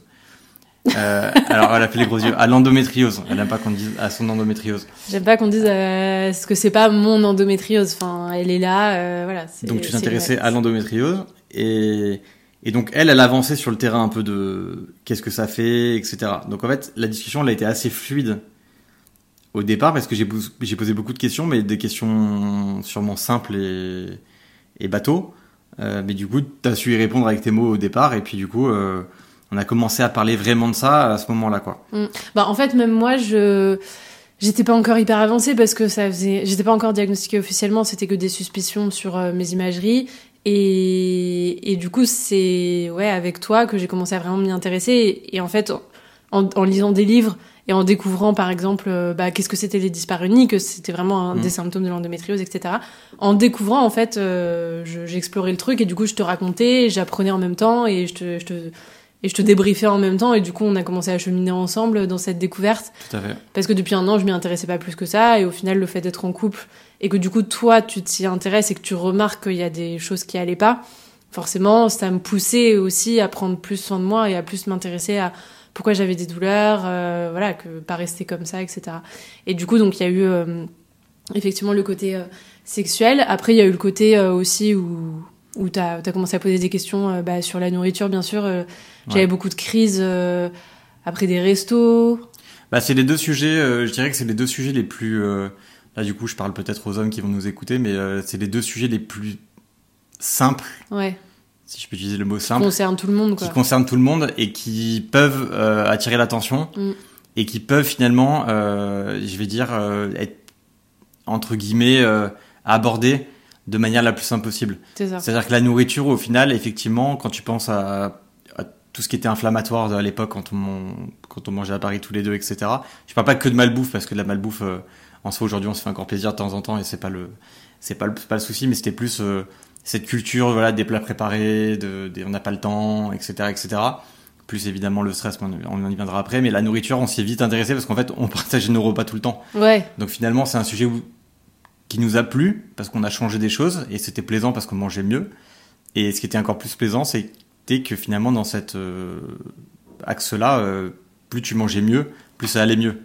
Euh, alors elle a fait les gros yeux. À l'endométriose. Elle n'aime pas qu'on dise à son endométriose. J'aime pas qu'on dise euh, ce que c'est pas mon endométriose. Enfin, elle est là, euh, voilà. Donc tu t'intéressais à l'endométriose et, et donc elle, elle avançait sur le terrain un peu de qu'est-ce que ça fait, etc. Donc en fait, la discussion elle a été assez fluide au départ parce que j'ai pos- j'ai posé beaucoup de questions, mais des questions sûrement simples et, bateaux. Euh, mais du coup, tu as su y répondre avec tes mots au départ et puis du coup, euh, on a commencé à parler vraiment de ça à ce moment-là, quoi. Bah, en fait, même moi, je j'étais pas encore hyper avancée parce que ça faisait, j'étais pas encore diagnostiquée officiellement. C'était que des suspicions sur euh, mes imageries. Et, et du coup, c'est ouais avec toi que j'ai commencé à vraiment m'y intéresser. Et, et en fait, en, en lisant des livres et en découvrant, par exemple, euh, bah, qu'est-ce que c'était les dyspareunies, que c'était vraiment un Mm. des symptômes de l'endométriose, etc. En découvrant, en fait, euh, je- j'explorais le truc et du coup, je te racontais, j'apprenais en même temps et je te, je te et je te débriefais en même temps et du coup on a commencé à cheminer ensemble dans cette découverte Tout à fait. parce que depuis un an je m'y intéressais pas plus que ça et au final le fait d'être en couple et que du coup toi tu t'y intéresses et que tu remarques qu'il y a des choses qui allaient pas forcément ça me poussait aussi à prendre plus soin de moi et à plus m'intéresser à pourquoi j'avais des douleurs euh, voilà que pas rester comme ça etc et du coup donc il y a eu euh, effectivement le côté euh, sexuel après il y a eu le côté euh, aussi où où tu as, commencé à poser des questions bah, sur la nourriture bien sûr j'avais Ouais. beaucoup de crises après des restos Bah, c'est les deux sujets, je dirais que c'est les deux sujets les plus. Là, du coup, je parle peut-être aux hommes qui vont nous écouter, mais euh, c'est les deux sujets les plus simples, ouais si je peux utiliser le mot simple, concerne tout le monde quoi qui concernent tout le monde et qui peuvent euh, attirer l'attention Mm. et qui peuvent finalement, euh, je vais dire, être entre guillemets abordés de manière la plus simple possible. C'est-à-dire que la nourriture, au final, effectivement, quand tu penses à, tout ce qui était inflammatoire à l'époque, quand on, quand on mangeait à Paris tous les deux, etc. Je parle pas que de malbouffe, parce que de la malbouffe, euh, en soi, aujourd'hui, on se fait encore plaisir de temps en temps, et c'est pas le, c'est pas le, pas le souci, mais c'était plus euh, cette culture, voilà, des plats préparés, de, des- on n'a pas le temps, etc., etc. Plus évidemment le stress, on, on y viendra après. Mais la nourriture, on s'y est vite intéressé parce qu'en fait, on partageait nos repas tout le temps. ouais Donc finalement, c'est un sujet où- qui nous a plu parce qu'on a changé des choses et c'était plaisant parce qu'on mangeait mieux. Et ce qui était encore plus plaisant, c'était que finalement dans cet euh, axe-là, euh, plus tu mangeais mieux, plus ça allait mieux.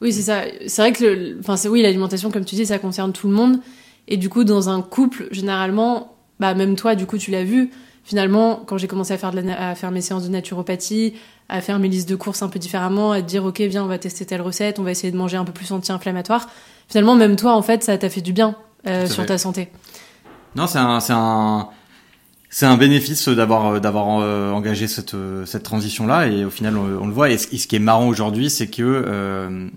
Oui, c'est ça. C'est vrai que, le- enfin, c'est oui, l'alimentation, comme tu dis, ça concerne tout le monde. Et du coup, dans un couple, généralement, bah, même toi, du coup, tu l'as vu. Finalement, quand j'ai commencé à faire, de la na- à faire mes séances de naturopathie, à faire mes listes de courses un peu différemment, à te dire, ok, viens, on va tester telle recette, on va essayer de manger un peu plus anti-inflammatoire. Finalement, même toi, en fait, ça t'a fait du bien euh, sur fait. ta santé. Non, c'est un, c'est un, c'est un bénéfice d'avoir, d'avoir euh, engagé cette, euh, cette transition-là, et au final, on, on le voit. Et ce, et ce qui est marrant aujourd'hui, c'est que euh,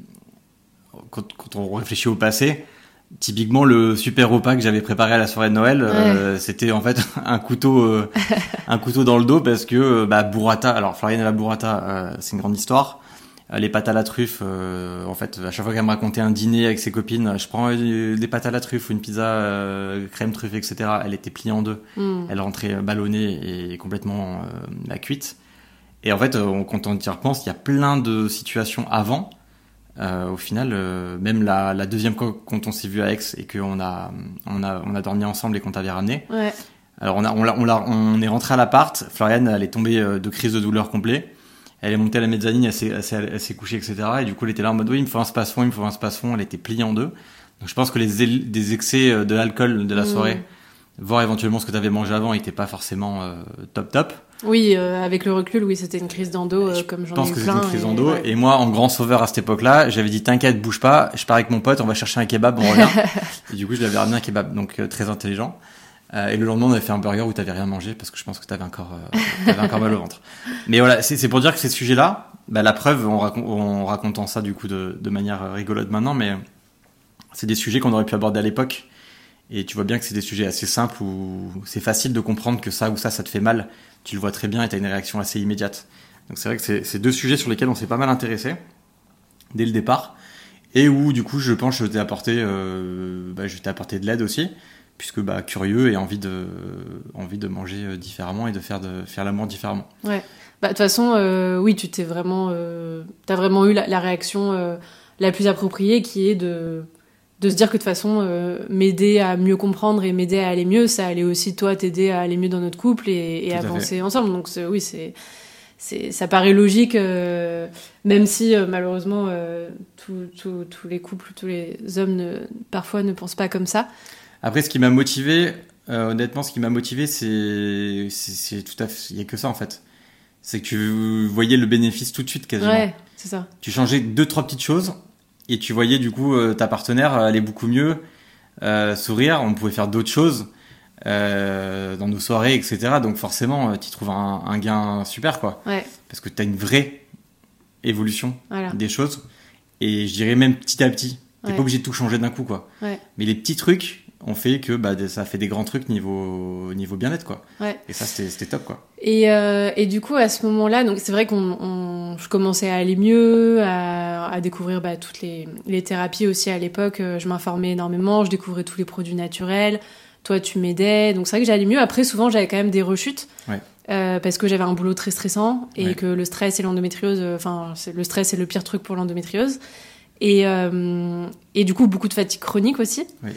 quand, quand on réfléchit au passé, typiquement le super repas que j'avais préparé à la soirée de Noël, euh, c'était en fait un couteau, euh, un couteau dans le dos parce que euh, bah, burrata. Alors Floriane et la burrata, euh, c'est une grande histoire. Euh, Les pâtes à la truffe, euh, en fait, à chaque fois qu'elle me racontait un dîner avec ses copines, je prends des pâtes à la truffe ou une pizza euh, crème truffe, etc. Elle était pliée en deux. Hmm. Elle rentrait ballonnée et complètement euh, la cuite. Et en fait, on- quand on y repense, il y a plein de situations avant. Euh, au final, euh, même la, la deuxième fois quand on s'est vu à Aix et qu'on a, on a, on a dormi ensemble et qu'on t'avait ramené. Ouais. Alors on, a, on, l'a- on, l'a- on est rentré à l'appart. Floriane, elle est tombée euh, de crise de douleur complet. Elle est montée à la mezzanine, elle s'est, elle s'est, elle s'est couchée, etc. Et du coup, elle était là en mode oui, il me faut un space-fond, il me faut un space-fond. Elle était pliée en deux. Donc je pense que les des excès euh, de l'alcool de la Mm. soirée, voir éventuellement ce que tu avais mangé avant, n'était pas forcément euh, top top. Oui, euh, avec le recul, oui, c'était une crise d'endo, euh, Je comme j'en Je pense ai que c'était une crise et- ouais. Et moi, en grand sauveur à cette époque-là, j'avais dit t'inquiète, bouge pas, je pars avec mon pote, on va chercher un kebab, on revient. et du coup, je lui avais ramené un kebab, donc très intelligent. Et le lendemain, on avait fait un burger où t'avais rien mangé parce que je pense que t'avais encore, t'avais encore mal au ventre. Mais voilà, c'est pour dire que ces sujets-là, bah, la preuve, en, racon- en racontant ça du coup de, de manière rigolote maintenant, mais c'est des sujets qu'on aurait pu aborder à l'époque. Et tu vois bien que c'est des sujets assez simples où c'est facile de comprendre que ça ou ça, ça te fait mal. Tu le vois très bien et tu as une réaction assez immédiate. Donc c'est vrai que c'est deux sujets sur lesquels on s'est pas mal intéressé dès le départ. Et où du coup je pense que je t'ai apporté, euh, bah, je t'ai apporté de l'aide aussi, puisque bah, curieux et envie de, envie de manger euh, différemment et de faire, de faire l'amour différemment. Bah, de toute façon, euh, oui, tu t'es vraiment, t'as vraiment eu la, réaction la plus appropriée, qui est de de se dire que de toute façon, euh, m'aider à mieux comprendre et m'aider à aller mieux, ça allait aussi toi t'aider à aller mieux dans notre couple et, avancer ensemble. Donc oui, c'est ça paraît logique, euh, même si euh, malheureusement tous les couples, tous les hommes ne, parfois ne pensent pas comme ça. Après, ce qui m'a motivé, honnêtement, ce qui m'a motivé, c'est, c'est, c'est tout à fait, il y a que ça en fait. C'est que tu voyais le bénéfice tout de suite quasiment. Ouais, c'est ça. Tu changeais deux trois petites choses et tu voyais du coup euh, ta partenaire aller beaucoup mieux, euh, sourire. On pouvait faire d'autres choses euh, dans nos soirées, etc. Donc forcément, tu trouves un, un gain super quoi. Ouais, Parce que tu as une vraie évolution voilà. des choses et je dirais même petit à petit. T'es Ouais. pas obligé de tout changer d'un coup quoi. Ouais. Mais les petits trucs ont fait que bah, ça fait des grands trucs niveau niveau bien-être quoi. Ouais. Et ça c'était c'était top quoi. Et, euh, et du coup, à ce moment-là, donc c'est vrai qu'on, on- je commençais à aller mieux, à, à découvrir bah, toutes les, les thérapies aussi à l'époque. Euh, Je m'informais énormément, je découvrais tous les produits naturels. Toi, tu m'aidais, donc c'est vrai que j'allais mieux. Après, souvent, j'avais quand même des rechutes. Ouais. Euh, parce que j'avais un boulot très stressant et Ouais. que le stress et l'endométriose, euh, enfin, le stress c'est le pire truc pour l'endométriose. Et, euh, et du coup, beaucoup de fatigue chronique aussi. Oui.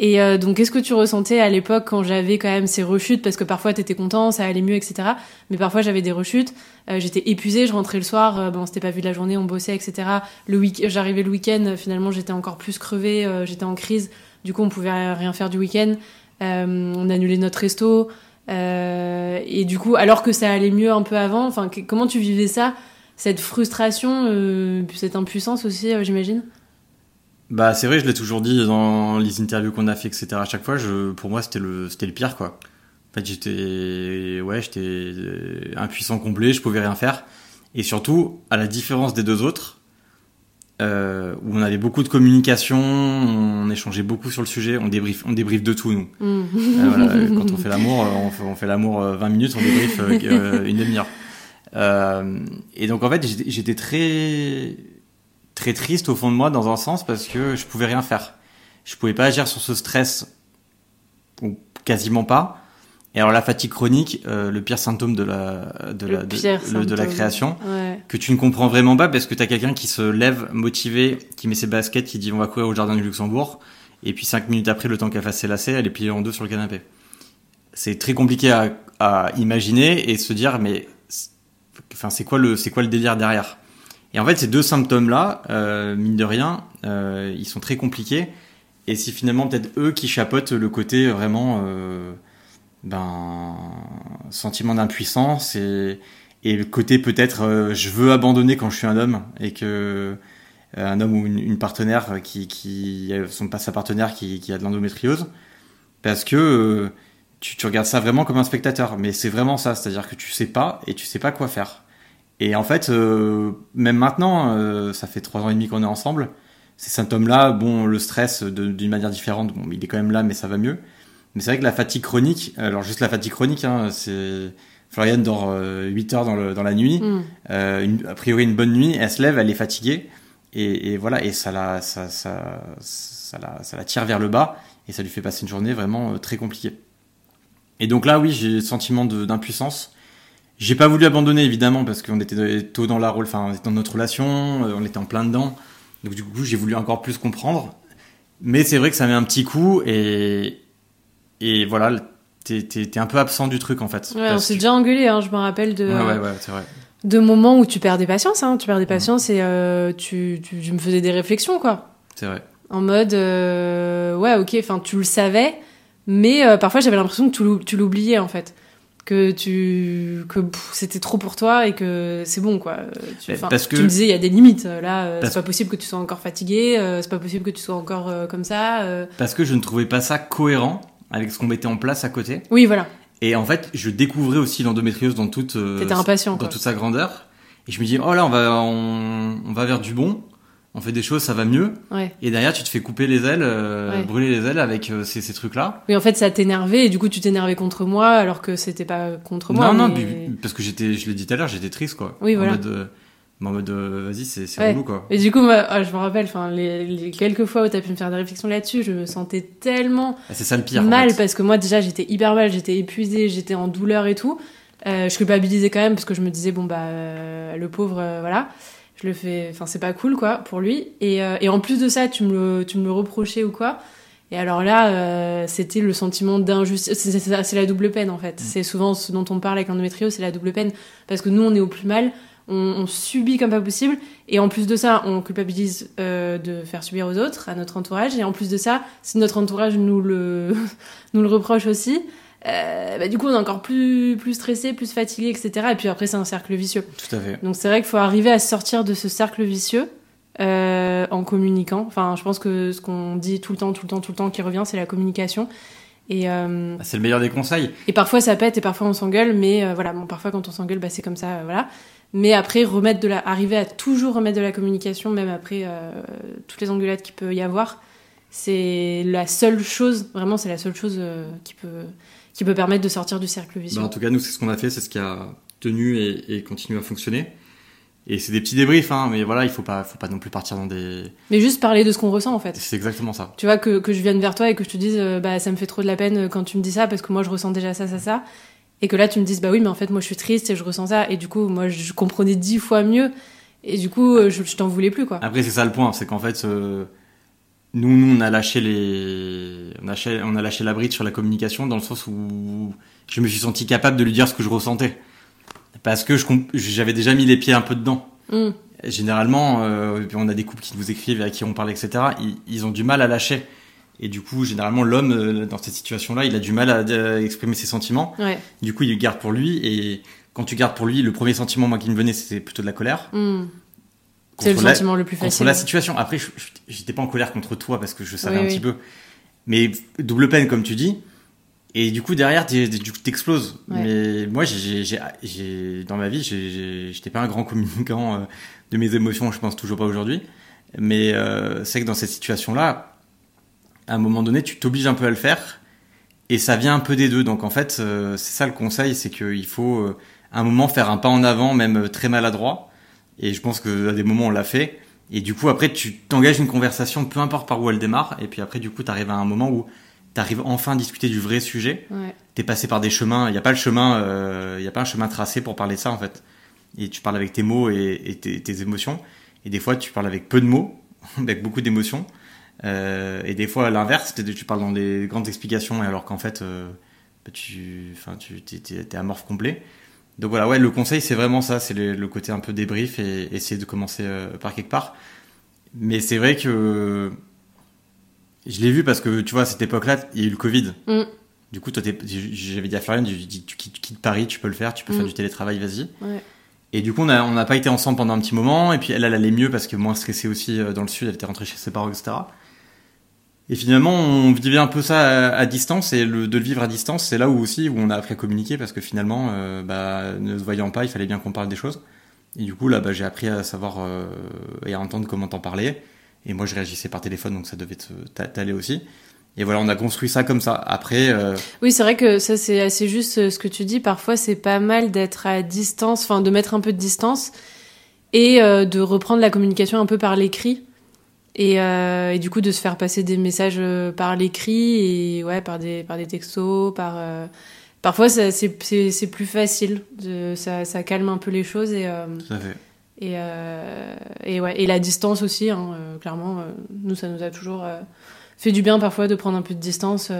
Et euh, donc, qu'est-ce que tu ressentais à l'époque quand j'avais quand même ces rechutes? Parce que parfois, t'étais content, ça allait mieux, etc. Mais parfois, j'avais des rechutes. Euh, j'étais épuisée, je rentrais le soir, euh, bon, on s'était pas vu de la journée, on bossait, etc. Le week j'arrivais le week-end, finalement, j'étais encore plus crevée, euh, j'étais en crise. Du coup, on pouvait rien faire du week-end. Euh, on annulait notre resto. Et du coup, alors que ça allait mieux un peu avant, enfin, comment tu vivais ça? Cette frustration, cette impuissance aussi, j'imagine? Bah c'est vrai, je l'ai toujours dit dans les interviews qu'on a fait, etc. À chaque fois, je, pour moi, c'était le, c'était le pire, quoi. En fait, j'étais, ouais, j'étais euh, impuissant complet, je pouvais rien faire. Et surtout, à la différence des deux autres, euh, où on avait beaucoup de communication, on échangeait beaucoup sur le sujet, on débrief, on débrief de tout, nous. Mm. Euh, voilà, quand on fait l'amour, euh, on fait, on fait l'amour euh, 20 minutes, on débrief euh, euh, une demi-heure. Euh, et donc en fait, j'étais très très triste au fond de moi dans un sens parce que je pouvais rien faire. Je pouvais pas agir sur ce stress ou quasiment pas. Et alors la fatigue chronique, euh, le pire symptôme de la de Le la de, pire le- de la création Ouais. que tu ne comprends vraiment pas parce que t'as quelqu'un qui se lève motivé, qui met ses baskets, qui dit on va courir au jardin du Luxembourg, et puis cinq minutes après, le temps qu'elle fasse ses lacets, elle est pliée en deux sur le canapé. C'est très compliqué à, à imaginer et se dire mais enfin c'est quoi le c'est quoi le délire derrière? Et en fait ces deux symptômes là euh, mine de rien euh, ils sont très compliqués. Et c'est finalement peut-être eux qui chapeautent le côté vraiment euh, ben sentiment d'impuissance et et le côté peut-être euh, je veux abandonner quand je suis un homme et que euh, un homme ou une, partenaire qui qui son sa partenaire qui, qui a de l'endométriose. Parce que euh, tu, tu regardes ça vraiment comme un spectateur. Mais c'est vraiment ça. C'est-à-dire que tu sais pas et tu sais pas quoi faire et en fait euh, même maintenant euh, ça fait trois ans et demi qu'on est ensemble ces symptômes là bon le stress d'une manière différente bon il est quand même là mais ça va mieux mais c'est vrai que la fatigue chronique alors juste la fatigue chronique hein, c'est Floriane dort euh, 8 heures dans, le, dans la nuit Mm. euh, une- a priori une bonne nuit, elle se lève, elle est fatiguée, et, et voilà, et ça la, ça, ça, ça, la, ça la tire vers le bas, et ça lui fait passer une journée vraiment très compliquée. Et donc là, oui, j'ai le sentiment d'impuissance. J'ai pas voulu abandonner, évidemment, parce qu'on était tôt dans la rôle, enfin, on était dans notre relation, euh, on était en plein dedans, donc du coup, j'ai voulu encore plus comprendre. Mais c'est vrai que ça met un petit coup, et, et voilà, t'es un peu absent du truc, en fait. Ouais, on s'est que- déjà engueulé, hein, je me rappelle de, Ouais, ouais, ouais, c'est vrai. de moments où tu perds des patiences, hein, tu perds des patiences et euh, tu, tu, tu me faisais des réflexions, quoi. C'est vrai. En mode, euh, ouais, ok, enfin, tu le savais, mais euh, parfois j'avais l'impression que tu l'oubliais, en fait. Que tu, que c'était trop pour toi et que c'est bon, quoi. Euh, Tu, parce que- tu me disais, il y a des limites. Là, euh, c'est pas possible que tu sois encore fatigué, euh, c'est pas possible que tu sois encore euh, comme ça. euh. Parce que je ne trouvais pas ça cohérent avec ce qu'on mettait en place à côté. Oui, voilà. Et en fait, je découvrais aussi l'endométriose dans toute, euh, impatient, dans quoi. toute sa grandeur. Et je me dis, oh là, on va, on, on va vers du bon. On fait des choses, ça va mieux. Ouais. Et derrière, tu te fais couper les ailes, euh, Ouais. brûler les ailes avec euh, ces, ces trucs-là. Oui, en fait, ça t'énervait et du coup, tu t'énervais contre moi alors que c'était pas contre moi. non, non, mais- bu- parce que j'étais, je l'ai dit tout à l'heure, j'étais triste, quoi. Oui, en voilà. Mode, euh, en mode, euh, vas-y, c'est, Ouais. relou, quoi. Et du coup, moi, ah, je me rappelle, enfin, les, les quelques fois où t'as pu me faire des réflexions là-dessus, je me sentais tellement Ah, C'est ça le pire. en mal fait. parce que moi, déjà, j'étais hyper mal, j'étais épuisée, j'étais en douleur et tout. Euh, je culpabilisais quand même parce que je me disais, bon, bah, euh, le pauvre, voilà. Je le fais, enfin, c'est pas cool, quoi, pour lui. Et, euh, et en plus de ça, tu me le, tu me le reprochais ou quoi. Et alors là, euh, c'était le sentiment d'injustice. C'est- la double peine, en fait. C'est souvent ce dont on parle avec l'endométriose, c'est la double peine. Parce que nous, on est au plus mal, on, on subit comme pas possible. Et en plus de ça, on culpabilise euh, de faire subir aux autres, à notre entourage. Et en plus de ça, si notre entourage nous le, nous le reproche aussi, euh, bah, du coup, on est encore plus, plus stressé, plus fatigué, etc. Et puis après, c'est un cercle vicieux. Tout à fait. Donc c'est vrai qu'il faut arriver à sortir de ce cercle vicieux euh, en communiquant. Enfin, je pense que ce qu'on dit tout le temps, tout le temps, tout le temps qui revient, c'est la communication. Et, euh, Bah, C'est le meilleur des conseils. et parfois ça pète et parfois on s'engueule, mais voilà, bon, parfois quand on s'engueule, bah, c'est comme ça, voilà. Mais après, remettre de la, arriver à toujours remettre de la communication, même après toutes les engueulades qu'il peut y avoir, c'est la seule chose, vraiment, c'est la seule chose qui peut qui peut permettre de sortir du cercle vicieux. Bah, en tout cas, nous, c'est ce qu'on a fait, c'est ce qui a tenu et, et continue à fonctionner. Et c'est des petits débriefs, hein, mais voilà, il faut pas, faut pas non plus partir dans des. Mais juste parler de ce qu'on ressent en fait. C'est exactement ça. Tu vois, que, que je vienne vers toi et que je te dise, euh, bah, ça me fait trop de la peine quand tu me dis ça parce que moi je ressens déjà ça, ça, ça. Et que là tu me dises, bah oui, mais en fait moi je suis triste et je ressens ça. Et du coup, moi je comprenais dix fois mieux. Et du coup, euh, je, je t'en voulais plus quoi. Après, c'est ça le point, c'est qu'en fait, euh, nous, nous, on a lâché les, on a lâché, on a lâché la bride sur la communication dans le sens où je me suis senti capable de lui dire ce que je ressentais, parce que comp- j'avais déjà mis les pieds un peu dedans. Mm. Généralement, euh, on a des couples qui nous écrivent et à qui on parle, etc. Ils, ils ont du mal à lâcher. Et du coup, généralement, l'homme, euh, dans cette situation-là, il a du mal à, à exprimer ses sentiments. Ouais. Du coup, il garde pour lui. Et quand tu gardes pour lui, le premier sentiment, moi, qui me venait, c'était plutôt de la colère. Mm. C'est le Contre la- sentiment le plus contre facile. la situation. Après, j'étais pas en colère contre toi parce que je savais Oui, un oui. petit peu. Mais double peine, comme tu dis. Et du coup, derrière, t'exploses. Ouais. Mais moi, j'ai, dans ma vie, j'étais pas un grand communicant euh, de mes émotions. Je pense toujours pas aujourd'hui. Mais euh, c'est que dans cette situation-là, à un moment donné, tu t'obliges un peu à le faire. Et ça vient un peu des deux. Donc en fait, euh, c'est ça le conseil, c'est qu'il faut à un moment faire un pas en avant, même très maladroit. Et je pense que à des moments on l'a fait. Et du coup après tu t'engages une conversation, peu importe par où elle démarre. Et puis après du coup t'arrives à un moment où t'arrives enfin à discuter du vrai sujet. Ouais. T'es passé par des chemins. Il n'y a pas le chemin, euh, il y a pas un chemin tracé pour parler de ça en fait. Et tu parles avec tes mots et, et tes, tes émotions. Et des fois tu parles avec peu de mots, avec beaucoup d'émotions. Euh, et des fois à l'inverse, tu parles dans des grandes explications alors qu'en fait euh, bah, tu, enfin, tu t'es, t'es- t'es amorphe complet. Donc voilà, ouais, le conseil, c'est vraiment ça, c'est le, le côté un peu débrief et essayer de commencer euh, par quelque part. Mais c'est vrai que je l'ai vu parce que tu vois, à cette époque-là, il y a eu le Covid. Mm. Du coup, toi, j'avais dit à Florian, tu, quittes, Paris, tu peux le faire, tu peux Mm. faire du télétravail, vas-y. Ouais. Et du coup, on n'a on pas été ensemble pendant un petit moment. Et puis, elle, elle allait mieux parce que moins stressée aussi euh, dans le sud. Elle était rentrée chez ses parents, etc. Et finalement, on vivait un peu ça à, distance. Et de le vivre à distance, c'est là où aussi où on a appris à communiquer parce que finalement, euh, bah, ne se voyant pas, il fallait bien qu'on parle des choses. Et du coup, là, bah, j'ai appris à savoir euh, et à entendre comment t'en parler. Et moi, je réagissais par téléphone, donc ça devait t'aller aussi. Et voilà, on a construit ça comme ça. Après, euh, Oui, c'est vrai que ça, c'est assez juste ce que tu dis. Parfois, c'est pas mal d'être à distance, enfin, de mettre un peu de distance et de reprendre la communication un peu par l'écrit. Et, euh, et du coup, de se faire passer des messages euh, par l'écrit et ouais, par des, par des textos, par. euh, Parfois, c'est plus facile. De- ça, ça calme un peu les choses et. euh, tout à fait. Et, et, ouais, et la distance aussi, hein, clairement, nous, ça nous a toujours fait du bien parfois de prendre un peu de distance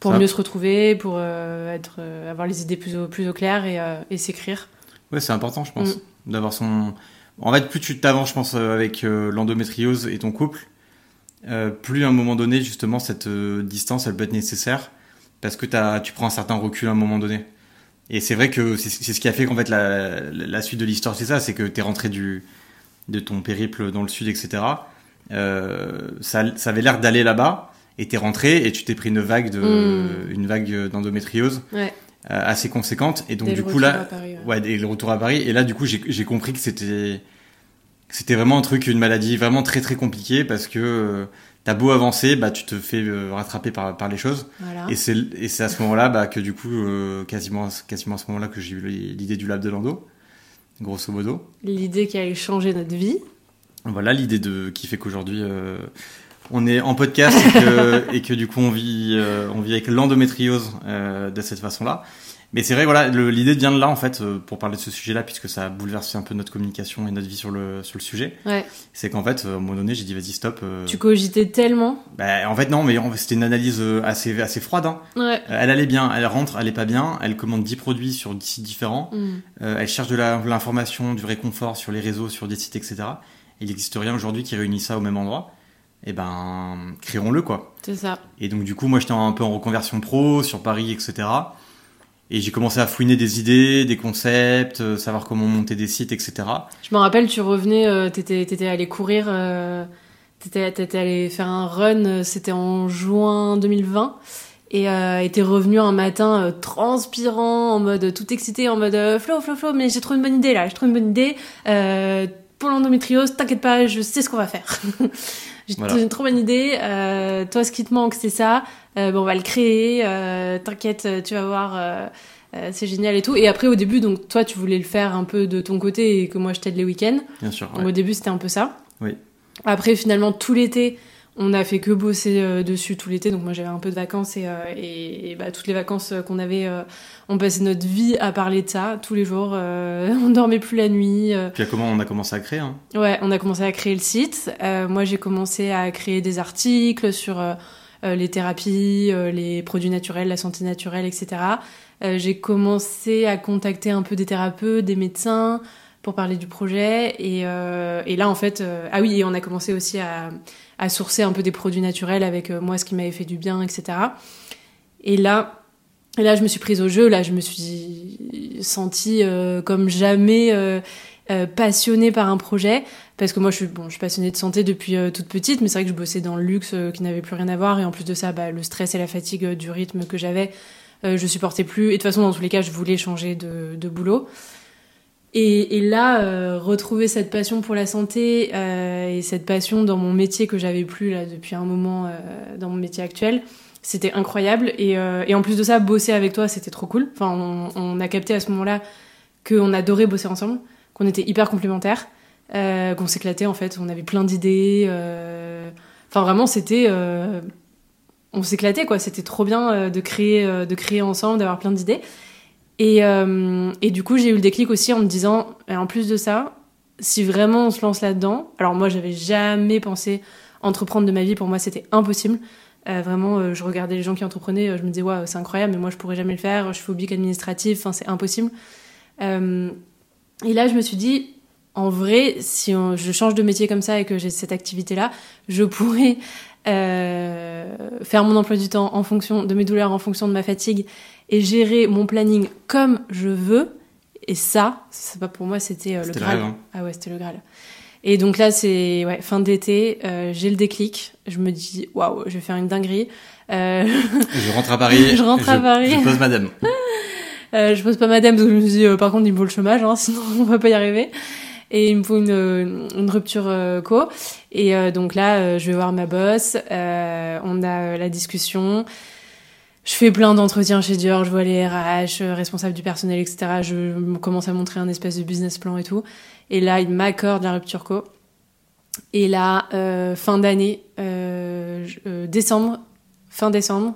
pour Ça. mieux se retrouver, pour être, avoir les idées plus au, plus au clair et, et s'écrire. Ouais, c'est important, je pense, Mm. d'avoir son. En fait, plus tu t'avances, je pense, euh, avec euh, l'endométriose et ton couple, euh, plus à un moment donné, justement, cette distance, elle peut être nécessaire parce que tu prends un certain recul à un moment donné. Et c'est vrai que c'est ce qui a fait qu'en fait la, suite de l'histoire, c'est ça, c'est que t'es rentré du de ton périple dans le sud, etc. Euh, ça, ça avait l'air d'aller là-bas, et t'es rentré et tu t'es pris une vague de Mm. une vague d'endométriose Ouais. Euh, assez conséquente. Et donc Dès du coup là, Paris, ouais. Le retour à Paris. Et là, du coup, j'ai compris que c'était c'était vraiment un truc, une maladie vraiment très très compliquée parce que euh, t'as beau avancer, bah tu te fais euh, rattraper par par les choses. Voilà. Et c'est et c'est à ce moment-là bah, que du coup euh, quasiment quasiment à ce moment-là que j'ai eu l'idée du lab de Lando, grosso modo. L'idée qui allait changer notre vie. Voilà l'idée de qui fait qu'aujourd'hui on est en podcast et que, et que du coup on vit euh, on vit avec l'endométriose euh, de cette façon-là. Mais c'est vrai voilà l'idée vient de là en fait euh, pour parler de ce sujet-là puisque ça a bouleversé un peu notre communication et notre vie sur le sur le sujet. Ouais. C'est qu'en fait euh, à un moment donné j'ai dit vas-y stop. euh, Tu cogitais tellement. bah, en fait non mais c'était une analyse assez assez froide. Hein. Ouais. Elle allait bien, elle rentre, elle est pas bien, elle commande 10 produits sur 10 sites différents. Mm. Euh, elle cherche de la- de l'information, du réconfort sur les réseaux, sur des sites, etc. Il n'existe rien aujourd'hui qui réunit ça au même endroit. Et ben, créons-le, quoi. C'est ça. Et donc, du coup, moi, j'étais un peu en reconversion pro, sur Paris, etc. Et j'ai commencé à fouiner des idées, des concepts, euh, savoir comment monter des sites, etc. Je me rappelle, tu revenais, euh, t'étais, t'étais allé courir, euh, t'étais, t'étais allé faire un run, euh, c'était en juin 2020. Et euh, t'es revenu un matin euh, transpirant, en mode tout excité, en mode euh, Flo, Flo, Flo, mais j'ai trouvé une bonne idée là, j'ai trouvé une bonne idée. Pour l'endométriose, t'inquiète pas, je sais ce qu'on va faire. j'ai Voilà. une trop bonne idée. Euh, toi, ce qui te manque, c'est ça. Euh, bon, on va le créer. Euh, t'inquiète, tu vas voir. c'est génial et tout. Et après, au début, donc toi, tu voulais le faire un peu de ton côté et que moi, je t'aide les week-ends. Bien sûr. Donc, au début, c'était un peu ça. Oui. Après, finalement, tout l'été, on a fait que bosser euh, dessus tout l'été. Donc, moi, j'avais un peu de vacances et, euh, et, et, bah, toutes les vacances euh, qu'on avait, on passait notre vie à parler de ça tous les jours. On dormait plus la nuit. Puis, comment on a commencé à créer, hein. Ouais, on a commencé à créer le site. Moi, j'ai commencé à créer des articles sur les thérapies, les produits naturels, la santé naturelle, etc. J'ai commencé à contacter un peu des thérapeutes, des médecins pour parler du projet. Et, euh, et là, en fait, euh, ah oui, et on a commencé aussi à, à sourcer un peu des produits naturels avec euh, moi, ce qui m'avait fait du bien, etc. Et là, et là, je me suis prise au jeu. Là, je me suis sentie euh, comme jamais euh, passionnée par un projet. Parce que moi, je suis, bon, je suis passionnée de santé depuis toute petite, mais c'est vrai que je bossais dans le luxe qui n'avait plus rien à voir. Et en plus de ça, bah, le stress et la fatigue du rythme que j'avais, je supportais plus. Et de toute façon, dans tous les cas, je voulais changer de boulot. Et, et là, euh, retrouver cette passion pour la santé euh, et cette passion dans mon métier que j'avais plus là depuis un moment euh, dans mon métier actuel, c'était incroyable. Et, euh, et en plus de ça, bosser avec toi, c'était trop cool. Enfin, on, on a capté à ce moment-là qu'on adorait bosser ensemble, qu'on était hyper complémentaires, euh, qu'on s'éclatait en fait. On avait plein d'idées. euh, Enfin, vraiment, c'était. On s'éclatait quoi. C'était trop bien de créer, de créer ensemble, d'avoir plein d'idées. Et, euh, et du coup, j'ai eu le déclic aussi en me disant, en plus de ça, si vraiment on se lance là-dedans, alors moi, j'avais jamais pensé entreprendre de ma vie, pour moi, c'était impossible. Euh, vraiment, euh, je regardais les gens qui entreprenaient, je me disais, ouais, c'est incroyable, mais moi, je pourrais jamais le faire. Je suis phobique administrative, c'est impossible. Et là, je me suis dit, en vrai, si je change de métier comme ça et que j'ai cette activité-là, je pourrais faire mon emploi du temps en fonction de mes douleurs, en fonction de ma fatigue et gérer mon planning comme je veux. Et ça, c'est pas pour moi, c'était euh, le Graal. rêve, hein. Ah ouais, c'était le Graal. Et donc là, c'est ouais, fin d'été, euh, j'ai le déclic. Je me dis, waouh, je vais faire une dinguerie. Euh, Je rentre à Paris. Je rentre à Paris. Je pose madame. Euh, je pose pas madame parce que je me euh, par contre, il me faut le chômage, hein, sinon on va pas y arriver. Et il me faut une, une rupture co. Et donc là, je vais voir ma boss. on a la discussion. Je fais plein d'entretiens chez Dior. Je vois les RH, euh, responsables du personnel, etc. Je me commence à montrer un espèce de business plan et tout. Et là, il m'accorde la rupture co. Et là, euh, fin d'année, euh, euh, décembre, fin décembre,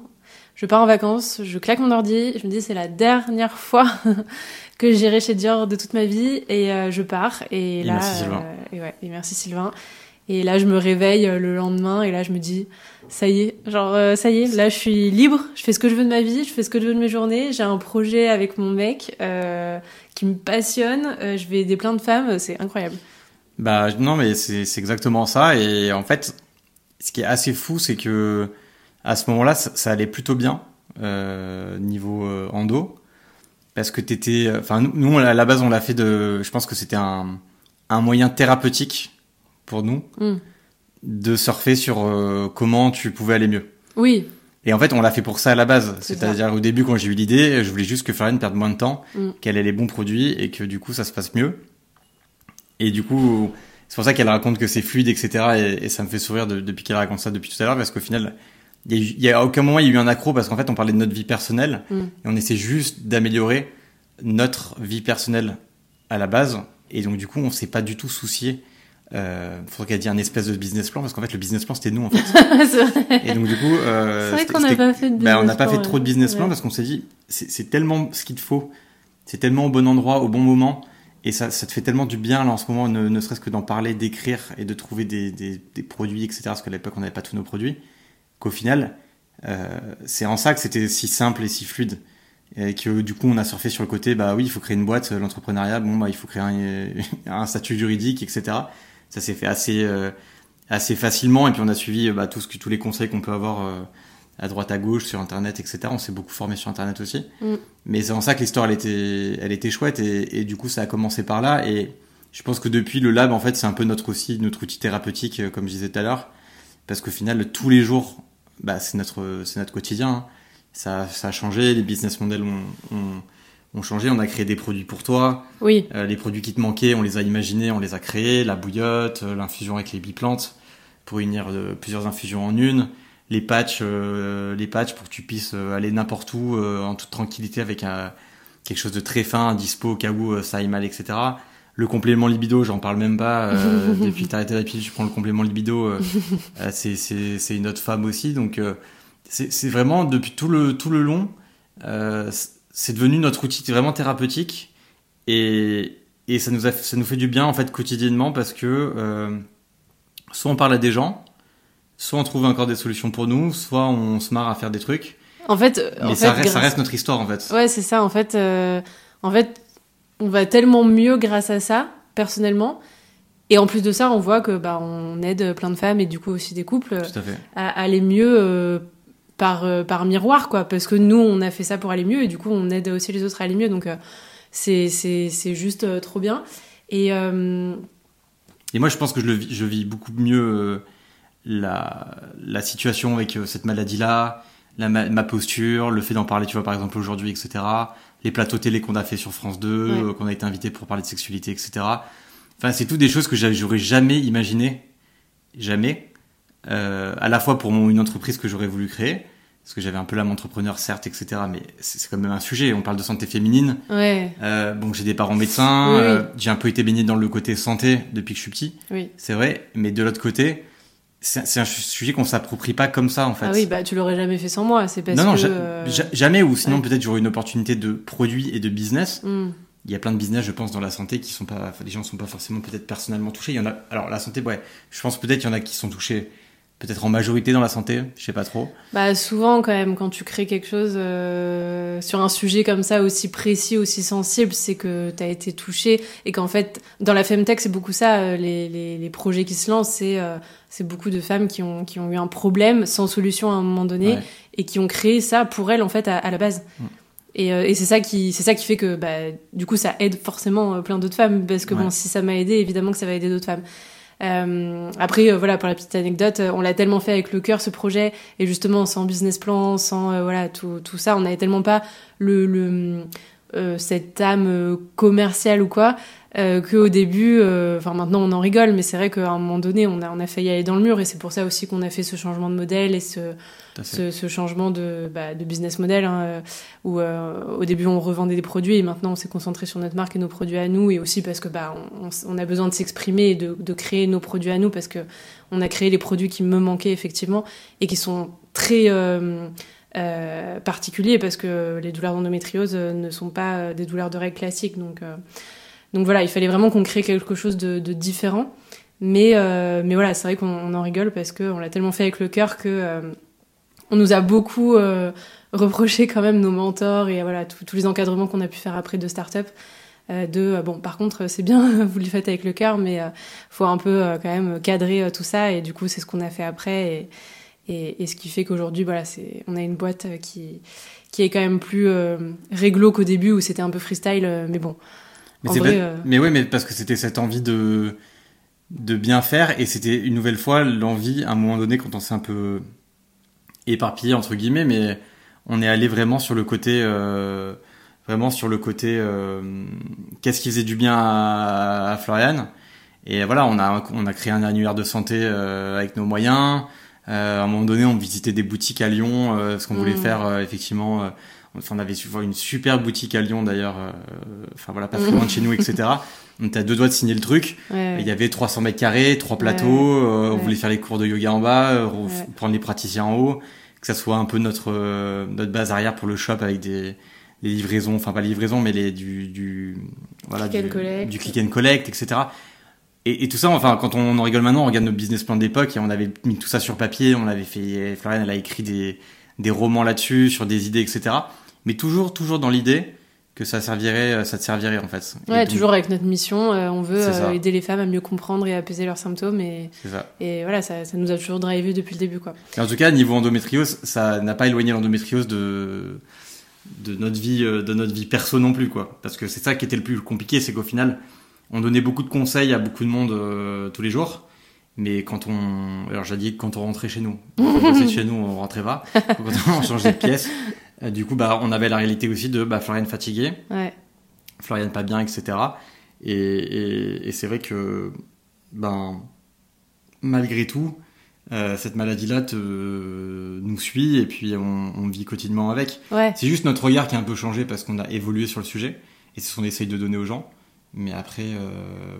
je pars en vacances, je claque mon ordi, je me dis c'est la dernière fois que j'irai chez Dior de toute ma vie et je pars et, Et là merci, Sylvain. et ouais, et merci Sylvain. Et là je me réveille euh, le lendemain et là je me dis ça y est, genre euh, ça y est, là je suis libre, je fais ce que je veux de ma vie, je fais ce que je veux de mes journées, j'ai un projet avec mon mec euh, qui me passionne, je vais aider plein de femmes, c'est incroyable. Bah non, mais c'est exactement ça. Et en fait, ce qui est assez fou, c'est que à ce moment-là, ça, allait plutôt bien niveau endo, parce que t'étais. Enfin, nous, à la base, on l'a fait de. Je pense que c'était un moyen thérapeutique pour nous Mm. de surfer sur euh, comment tu pouvais aller mieux. Oui, Et en fait, on l'a fait pour ça à la base. C'est C'est-à-dire au début, quand j'ai eu l'idée, je voulais juste que Florian perde moins de temps, Mm. qu'elle ait les bons produits et que du coup, ça se passe mieux. Et du coup, c'est pour ça qu'elle raconte que c'est fluide, etc. Et, et ça me fait sourire de- depuis qu'elle raconte ça depuis tout à l'heure, parce qu'au final, il y, a y aucun moment il y a eu un accro, parce qu'en fait, on parlait de notre vie personnelle Mm. et on essaie juste d'améliorer notre vie personnelle à la base. Et donc, du coup, on s'est pas du tout soucié. Euh, faudrait qu'elle dise un espèce de business plan, parce qu'en fait, le business plan, c'était nous, en fait. Et donc, du coup, euh, vrai qu'on n'a pas fait de business on n'a pas plan, fait trop de ouais. business plan parce qu'on s'est dit, c'est c'est tellement ce qu'il te faut, c'est tellement au bon endroit, au bon moment, et ça, ça te fait tellement du bien là en ce moment, ne, ne serait-ce que d'en parler, d'écrire et de trouver des, des, des produits, etc. Parce qu'à l'époque, on n'avait pas tous nos produits. Qu'au final, euh, c'est en ça que c'était si simple et si fluide. Et que du coup, on a surfé sur le côté, bah oui, il faut créer une boîte, l'entrepreneuriat, bon, bah il faut créer un, un statut juridique, etc. Ça s'est fait assez, euh, assez facilement, et puis on a suivi bah, tout ce que, tous les conseils qu'on peut avoir. euh, à droite à gauche sur internet etc on s'est beaucoup formé sur internet aussi Mm. mais c'est en ça que l'histoire elle était elle était chouette et, et du coup ça a commencé par là et je pense que depuis le lab en fait c'est un peu notre aussi notre outil thérapeutique euh, comme je disais tout à l'heure parce qu'au final tous les jours bah c'est notre c'est notre quotidien hein. ça ça a changé les business models ont, ont ont changé on a créé des produits pour toi Oui, euh, les produits qui te manquaient, on les a imaginés, on les a créés, la bouillotte, euh, l'infusion avec les biplantes, pour unir euh, plusieurs infusions en une, les patchs, euh, les patchs pour que tu puisses aller n'importe où en toute tranquillité avec un, quelque chose de très fin, dispo au cas où ça aille mal, etc. Le complément libido, j'en parle même pas. depuis que t'as arrêté la pilule, je prends le complément libido. c'est une autre femme aussi, donc c'est c'est vraiment depuis tout le tout le long, euh, c'est devenu notre outil vraiment thérapeutique et et ça nous a ça nous fait du bien en fait quotidiennement parce que euh, soit on parle à des gens, soit on trouve encore des solutions pour nous, soit on se marre à faire des trucs. en fait, Mais en ça, fait, reste, ça grâce- reste notre histoire en fait. Ouais, c'est ça. En fait, euh, en fait, on va tellement mieux grâce à ça, personnellement. Et en plus de ça, on voit que bah on aide plein de femmes et du coup aussi des couples Tout à fait. à aller mieux euh, par euh, par miroir, quoi. Parce que nous, on a fait ça pour aller mieux et du coup, on aide aussi les autres à aller mieux. Donc euh, c'est c'est c'est juste euh, trop bien. Et Et moi, je pense que je, le vis, je vis beaucoup mieux la, la situation avec cette maladie-là, la, ma, ma posture, le fait d'en parler, tu vois, par exemple, aujourd'hui, etc. Les plateaux télé qu'on a fait sur France 2, Ouais. euh, qu'on a été invité pour parler de sexualité, etc. Enfin, c'est tout des choses que j'a- j'aurais jamais imaginé, jamais, euh, à la fois pour mon, une entreprise que j'aurais voulu créer, parce que j'avais un peu l'âme entrepreneur, certes, etc. Mais c'est quand même un sujet. On parle de santé féminine. ouais, Euh, bon, j'ai des parents médecins. Oui, euh, j'ai un peu été baigné dans le côté santé depuis que je suis petit. oui. C'est vrai, mais de l'autre côté, c'est un sujet qu'on s'approprie pas comme ça en fait. Ah oui, bah tu l'aurais jamais fait sans moi. C'est parce non, non, que euh, ja- jamais, ou sinon ouais. peut-être j'aurais une opportunité de produit et de business. hmm, Il y a plein de business, je pense, dans la santé qui sont pas, enfin, les gens sont pas forcément peut-être personnellement touchés. Il y en a, alors la santé, ouais, je pense peut-être il y en a qui sont touchés peut-être en majorité dans la santé, je sais pas trop. Bah souvent quand même quand tu crées quelque chose euh, sur un sujet comme ça aussi précis, aussi sensible, c'est que tu as été touché et qu'en fait dans la femtech c'est beaucoup ça euh, les, les, les, projets qui se lancent c'est euh, c'est beaucoup de femmes qui ont qui ont eu un problème sans solution à un moment donné Ouais. et qui ont créé ça pour elles en fait à, à la base. Mm. Et, euh, et c'est ça qui c'est ça qui fait que bah du coup ça aide forcément plein d'autres femmes parce que Ouais. bon si ça m'a aidé évidemment que ça va aider d'autres femmes. Euh, après, euh, voilà, pour la petite anecdote, euh, on l'a tellement fait avec le cœur ce projet, et justement sans business plan, sans voilà tout, tout ça, on n'avait tellement pas le, le cette âme commerciale ou quoi, euh, qu'au début, euh, enfin maintenant on en rigole, mais c'est vrai qu'à un moment donné, on a on a failli aller dans le mur, et c'est pour ça aussi qu'on a fait ce changement de modèle et ce ce, ce changement de, bah, de business model hein, euh, où euh, au début on revendait des produits et maintenant on s'est concentré sur notre marque et nos produits à nous. Et aussi parce que bah on, a besoin de s'exprimer et de, de créer nos produits à nous parce que on a créé les produits qui me manquaient effectivement et qui sont très euh, euh, particuliers parce que les douleurs d'endométriose ne sont pas des douleurs de règles classiques. Donc euh, donc voilà il fallait vraiment qu'on crée quelque chose de, différent mais euh, mais voilà c'est vrai qu'on on en rigole parce que on l'a tellement fait avec le cœur que euh, on nous a beaucoup euh, reproché quand même nos mentors et voilà tous les encadrements qu'on a pu faire après de start-up. de bon par contre c'est bien vous le faites avec le cœur mais faut un peu quand même cadrer tout ça et du coup c'est ce qu'on a fait après et, et, ce qui fait qu'aujourd'hui voilà c'est on a une boîte qui qui est quand même plus réglo qu'au début où c'était un peu freestyle mais bon Mais, en vrai pas- euh, mais ouais, mais parce que c'était cette envie de de bien faire et c'était une nouvelle fois l'envie à un moment donné quand on s'est un peu éparpillé entre guillemets, mais on est allé vraiment sur le côté euh, vraiment sur le côté euh, qu'est-ce qui faisait du bien à, à Florian. Et voilà on a on a créé un annuaire de santé euh, avec nos moyens. Euh, à un moment donné on visitait des boutiques à Lyon euh, parce qu'on voulait Mhm. faire euh, effectivement euh, enfin, on avait une super boutique à Lyon d'ailleurs euh, enfin voilà pas très loin de chez nous etc on était à deux doigts de signer le truc ouais, il y avait 300 mètres carrés, trois plateaux. euh, On Ouais. voulait faire les cours de yoga en bas, euh, prendre les praticiens en haut, que ça soit un peu notre euh, notre base arrière pour le shop avec des les livraisons, enfin pas les livraisons, mais les du du voilà Click and du, click and collect, etc. Et, et tout ça, enfin, quand on en rigole maintenant, on regarde nos business plans d'époque et on avait mis tout ça sur papier, on avait fait, Florian, elle a écrit des, des romans là-dessus, sur des idées, etc. Mais toujours, toujours dans l'idée que ça servirait, ça te servirait, en fait. Ouais donc, toujours avec notre mission euh, on veut euh, aider les femmes à mieux comprendre et apaiser leurs symptômes et, C'est ça. et voilà ça, ça nous a toujours drivé depuis le début quoi Et en tout cas, niveau endométriose, ça n'a pas éloigné l'endométriose de de notre vie, euh, de notre vie perso non plus, quoi. Parce que c'est ça qui était le plus compliqué, c'est qu'au final, on donnait beaucoup de conseils à beaucoup de monde euh, tous les jours. Mais quand on, alors j'ai dit quand on rentrait chez nous, quand on chez nous, on rentrait pas. Quand on changeait de pièce, euh, du coup, bah, on avait la réalité aussi de bah, Florian fatiguée, ouais Florian pas bien, etc. Et, et, et c'est vrai que, ben, malgré tout, euh, cette maladie-là te, nous suit et puis on, on vit quotidiennement avec. ouais C'est juste notre regard qui a un peu changé parce qu'on a évolué sur le sujet et c'est ce qu'on essaye de donner aux gens. Mais après, euh,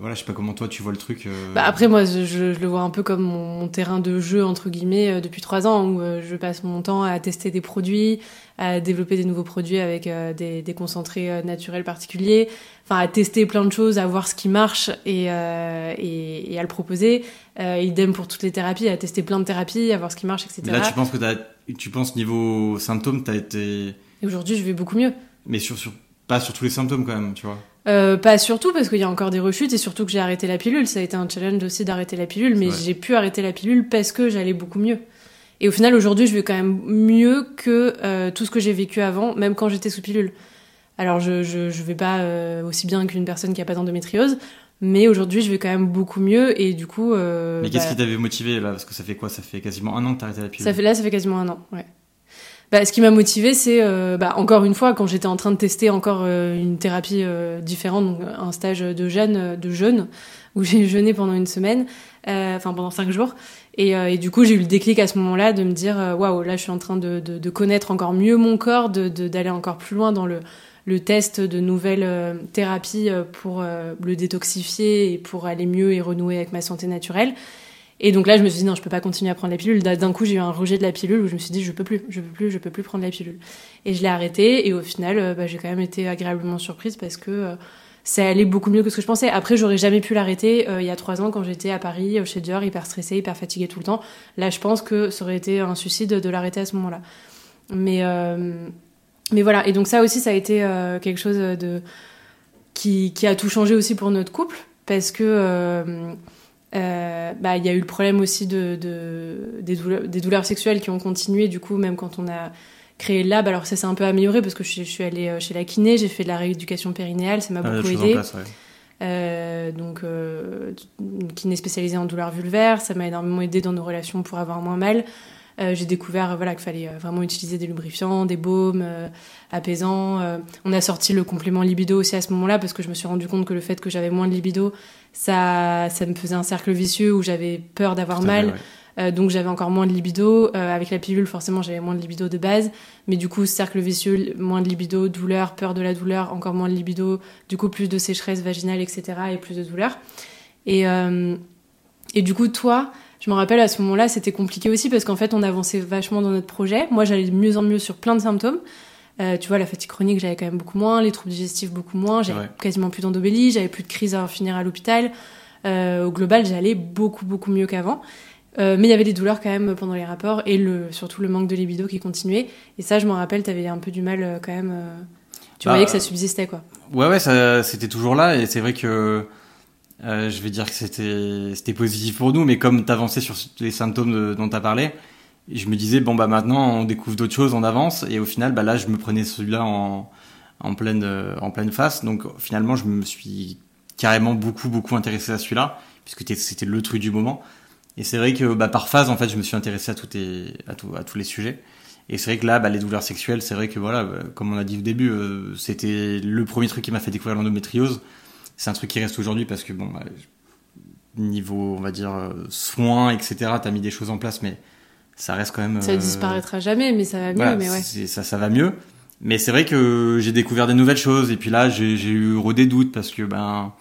voilà, je sais pas comment toi tu vois le truc. euh, Bah après moi je, le vois un peu comme mon, mon terrain de jeu entre guillemets euh, depuis trois ans où euh, je passe mon temps à tester des produits, à développer des nouveaux produits avec des, des concentrés naturels particuliers, enfin à tester plein de choses, à voir ce qui marche et, et, et à le proposer. Idem pour toutes les thérapies, à tester plein de thérapies, à voir ce qui marche, etc. mais là, tu penses que tu penses niveau symptômes, t'as été, Et aujourd'hui je vais beaucoup mieux. mais sur, sur, pas sur tous les symptômes quand même, tu vois. Euh, pas surtout parce qu'il y a encore des rechutes et surtout que j'ai arrêté la pilule. Ça a été un challenge aussi d'arrêter la pilule, mais j'ai pu arrêter la pilule parce que j'allais beaucoup mieux. Et au final, aujourd'hui, je vais quand même mieux que euh, tout ce que j'ai vécu avant, même quand j'étais sous pilule. Alors, je, je, je vais pas euh, aussi bien qu'une personne qui a pas d'endométriose, mais aujourd'hui, je vais quand même beaucoup mieux et du coup. Mais qu'est-ce bah, qui t'avait motivé là? Parce que ça fait quoi? Ça fait quasiment un an que t'as arrêté la pilule. ça fait là, ça fait quasiment un an. Ouais. Bah, ce qui m'a motivé, c'est euh, bah, encore une fois quand j'étais en train de tester encore euh, une thérapie euh, différente, donc un stage de jeûne, de jeûne où j'ai jeûné pendant une semaine, enfin pendant cinq jours. Et, et du coup, j'ai eu le déclic à ce moment-là de me dire waouh, là, je suis en train de, de, de connaître encore mieux mon corps, de de- d'aller encore plus loin dans le le test de nouvelles thérapies pour le détoxifier et pour aller mieux et renouer avec ma santé naturelle. Et donc là, je me suis dit non, je peux pas continuer à prendre la pilule. D'un coup, j'ai eu un rejet de la pilule où je me suis dit je peux plus, je peux plus, je peux plus prendre la pilule. Et je l'ai arrêtée. Et au final, euh, bah, j'ai quand même été agréablement surprise parce que euh, c'est allé beaucoup mieux que ce que je pensais. Après, j'aurais jamais pu l'arrêter euh, il y a trois ans quand j'étais à Paris, chez Dior, hyper stressée, hyper fatiguée tout le temps. Là, je pense que ça aurait été un suicide de l'arrêter à ce moment-là. Mais, mais voilà. Et donc, ça aussi, ça a été quelque chose de, qui, a tout changé aussi pour notre couple. Parce que bah, il y a eu le problème aussi de, de des, douleurs, des, douleurs, sexuelles qui ont continué, du coup, même quand on a créé le lab. Alors ça s'est un peu amélioré parce que je, je, suis allée chez la kiné, j'ai fait de la rééducation périnéale, ça m'a Ah, beaucoup aidé. ouais. Euh, donc, euh, une kiné spécialisée en douleurs vulvaires, ça m'a énormément aidé dans nos relations pour avoir moins mal. Euh, j'ai découvert euh, voilà qu'il fallait euh, vraiment utiliser des lubrifiants, des baumes euh, apaisants. Euh, on a sorti le complément libido aussi à ce moment-là parce que je me suis rendu compte que le fait que j'avais moins de libido, ça ça me faisait un cercle vicieux où j'avais peur d'avoir mal. ouais. Donc j'avais encore moins de libido. Avec la pilule, forcément, j'avais moins de libido de base. Mais du coup, cercle vicieux, moins de libido, douleur, peur de la douleur, encore moins de libido. Du coup, plus de sécheresse vaginale, etc. et plus de douleur. Et, et du coup, toi, je me rappelle à ce moment-là, c'était compliqué aussi parce qu'en fait, on avançait vachement dans notre projet. Moi, j'allais de mieux en mieux sur plein de symptômes. Euh, tu vois, la fatigue chronique, j'avais quand même beaucoup moins, les troubles digestifs beaucoup moins, j'avais Ouais. quasiment plus d'endobélie, j'avais plus de crise à finir à l'hôpital. Euh, au global, j'allais beaucoup, beaucoup mieux qu'avant. Euh, mais il y avait des douleurs quand même pendant les rapports et le, surtout le manque de libido qui continuait. Et ça, je m'en rappelle, t'avais un peu du mal quand même. tu Bah, voyais que ça subsistait, quoi. Ouais, ouais, c'était toujours là, et c'est vrai que euh, je vais dire que c'était, positif pour nous, mais comme t'avançais sur les symptômes dont t'as parlé, je me disais bon bah maintenant on découvre d'autres choses, on avance, et au final bah là je me prenais celui-là en, en pleine, en pleine face, donc finalement je me suis carrément beaucoup beaucoup intéressé à celui-là, puisque c'était le truc du moment. Et c'est vrai que bah, par phase en fait je me suis intéressé à tous les sujets. Et c'est vrai que là, bah, les douleurs sexuelles, c'est vrai que voilà, bah, comme on a dit au début, euh, c'était le premier truc qui m'a fait découvrir l'endométriose. C'est un truc qui reste aujourd'hui parce que bon, bah, niveau, on va dire euh, soins, etc. T'as mis des choses en place, mais ça reste quand même. Ça euh, disparaîtra jamais, mais ça va mieux, voilà, mais ouais. ça, ça va mieux. Mais c'est vrai que j'ai découvert des nouvelles choses et puis là, j'ai eu des doutes parce que ben,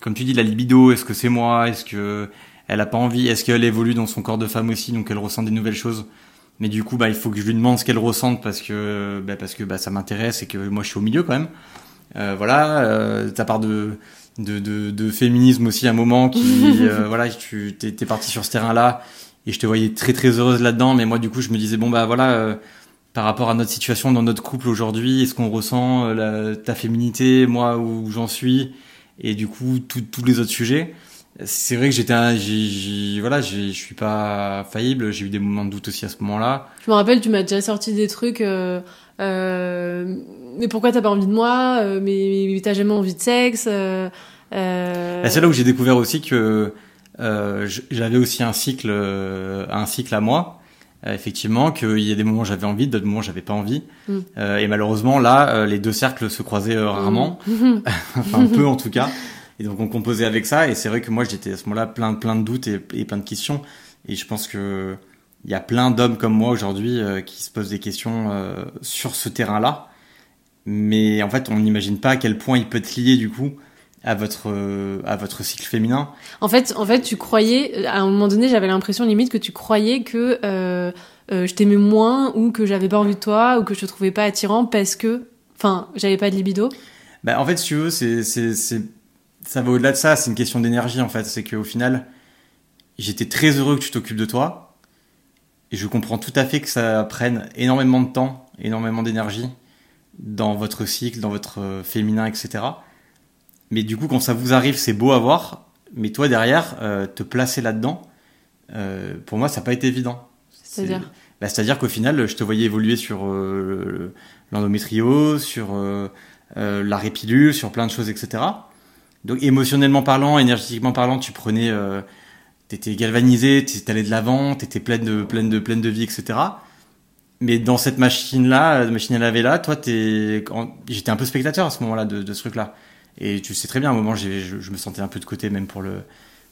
comme tu dis, la libido, est-ce que c'est moi, est-ce que elle a pas envie, est-ce qu'elle évolue dans son corps de femme aussi, donc elle ressent des nouvelles choses? Mais du coup, bah, il faut que je lui demande ce qu'elle ressente parce que, bah, parce que bah, ça m'intéresse et que moi je suis au milieu quand même. Euh, voilà, euh, ta part de, de, de, de féminisme aussi à un moment qui, euh, voilà, tu t'es, t'es parti sur ce terrain-là et je te voyais très très heureuse là-dedans. Mais moi, du coup, je me disais bon bah voilà, euh, par rapport à notre situation dans notre couple aujourd'hui, est-ce qu'on ressent la, ta féminité, moi où j'en suis, et du coup tous les autres sujets? C'est vrai que j'étais, un- voilà, je suis pas faillible. J'ai eu des moments de doute aussi à ce moment-là. Je me rappelle, tu m'as déjà sorti des trucs. Euh, euh, mais pourquoi t'as pas envie de moi euh, Mais, mais t'as jamais envie de sexe euh, euh, Bah, c'est là où j'ai découvert aussi que j'avais aussi un cycle, un cycle à moi. Effectivement, qu'il y a des moments où j'avais envie, d'autres moments où j'avais pas envie. Mm. Et malheureusement, là, les deux cercles se croisaient rarement, Mhm. enfin peu en tout cas. Et donc on composait avec ça. Et c'est vrai que moi, j'étais à ce moment-là plein, plein de doutes et, et plein de questions. Et je pense que il y a plein d'hommes comme moi aujourd'hui euh, qui se posent des questions euh, sur ce terrain-là. Mais en fait, on n'imagine pas à quel point il peut être lié du coup à votre euh, à votre cycle féminin. En fait, en fait, tu croyais, à un moment donné, j'avais l'impression limite que tu croyais que je t'aimais moins ou que j'avais pas envie de toi ou que je te trouvais pas attirant parce que, enfin, j'avais pas de libido. Bah, en fait, si tu veux, c'est, ça va au-delà de ça. C'est une question d'énergie, en fait. C'est qu'au final, j'étais très heureux que tu t'occupes de toi. Et je comprends tout à fait que ça prenne énormément de temps, énormément d'énergie dans votre cycle, dans votre euh, féminin, etc. Mais du coup, quand ça vous arrive, c'est beau à voir. Mais toi, derrière, euh, te placer là-dedans, euh, pour moi, ça n'a pas été évident. C'est-à-dire C'est- bah, C'est-à-dire qu'au final, je te voyais évoluer sur euh, le- l'endométriose, sur la répilule, sur plein de choses, etc. Donc émotionnellement parlant, énergétiquement parlant, tu prenais, euh, t'étais galvanisé, t'allais de l'avant, t'étais pleine de, pleine de, pleine de vie, etc. Mais dans cette machine-là, la machine à laver là, toi, t'es, j'étais un peu spectateur à ce moment-là de, de ce truc-là. Et tu sais très bien, à un moment, je, je me sentais un peu de côté même pour le,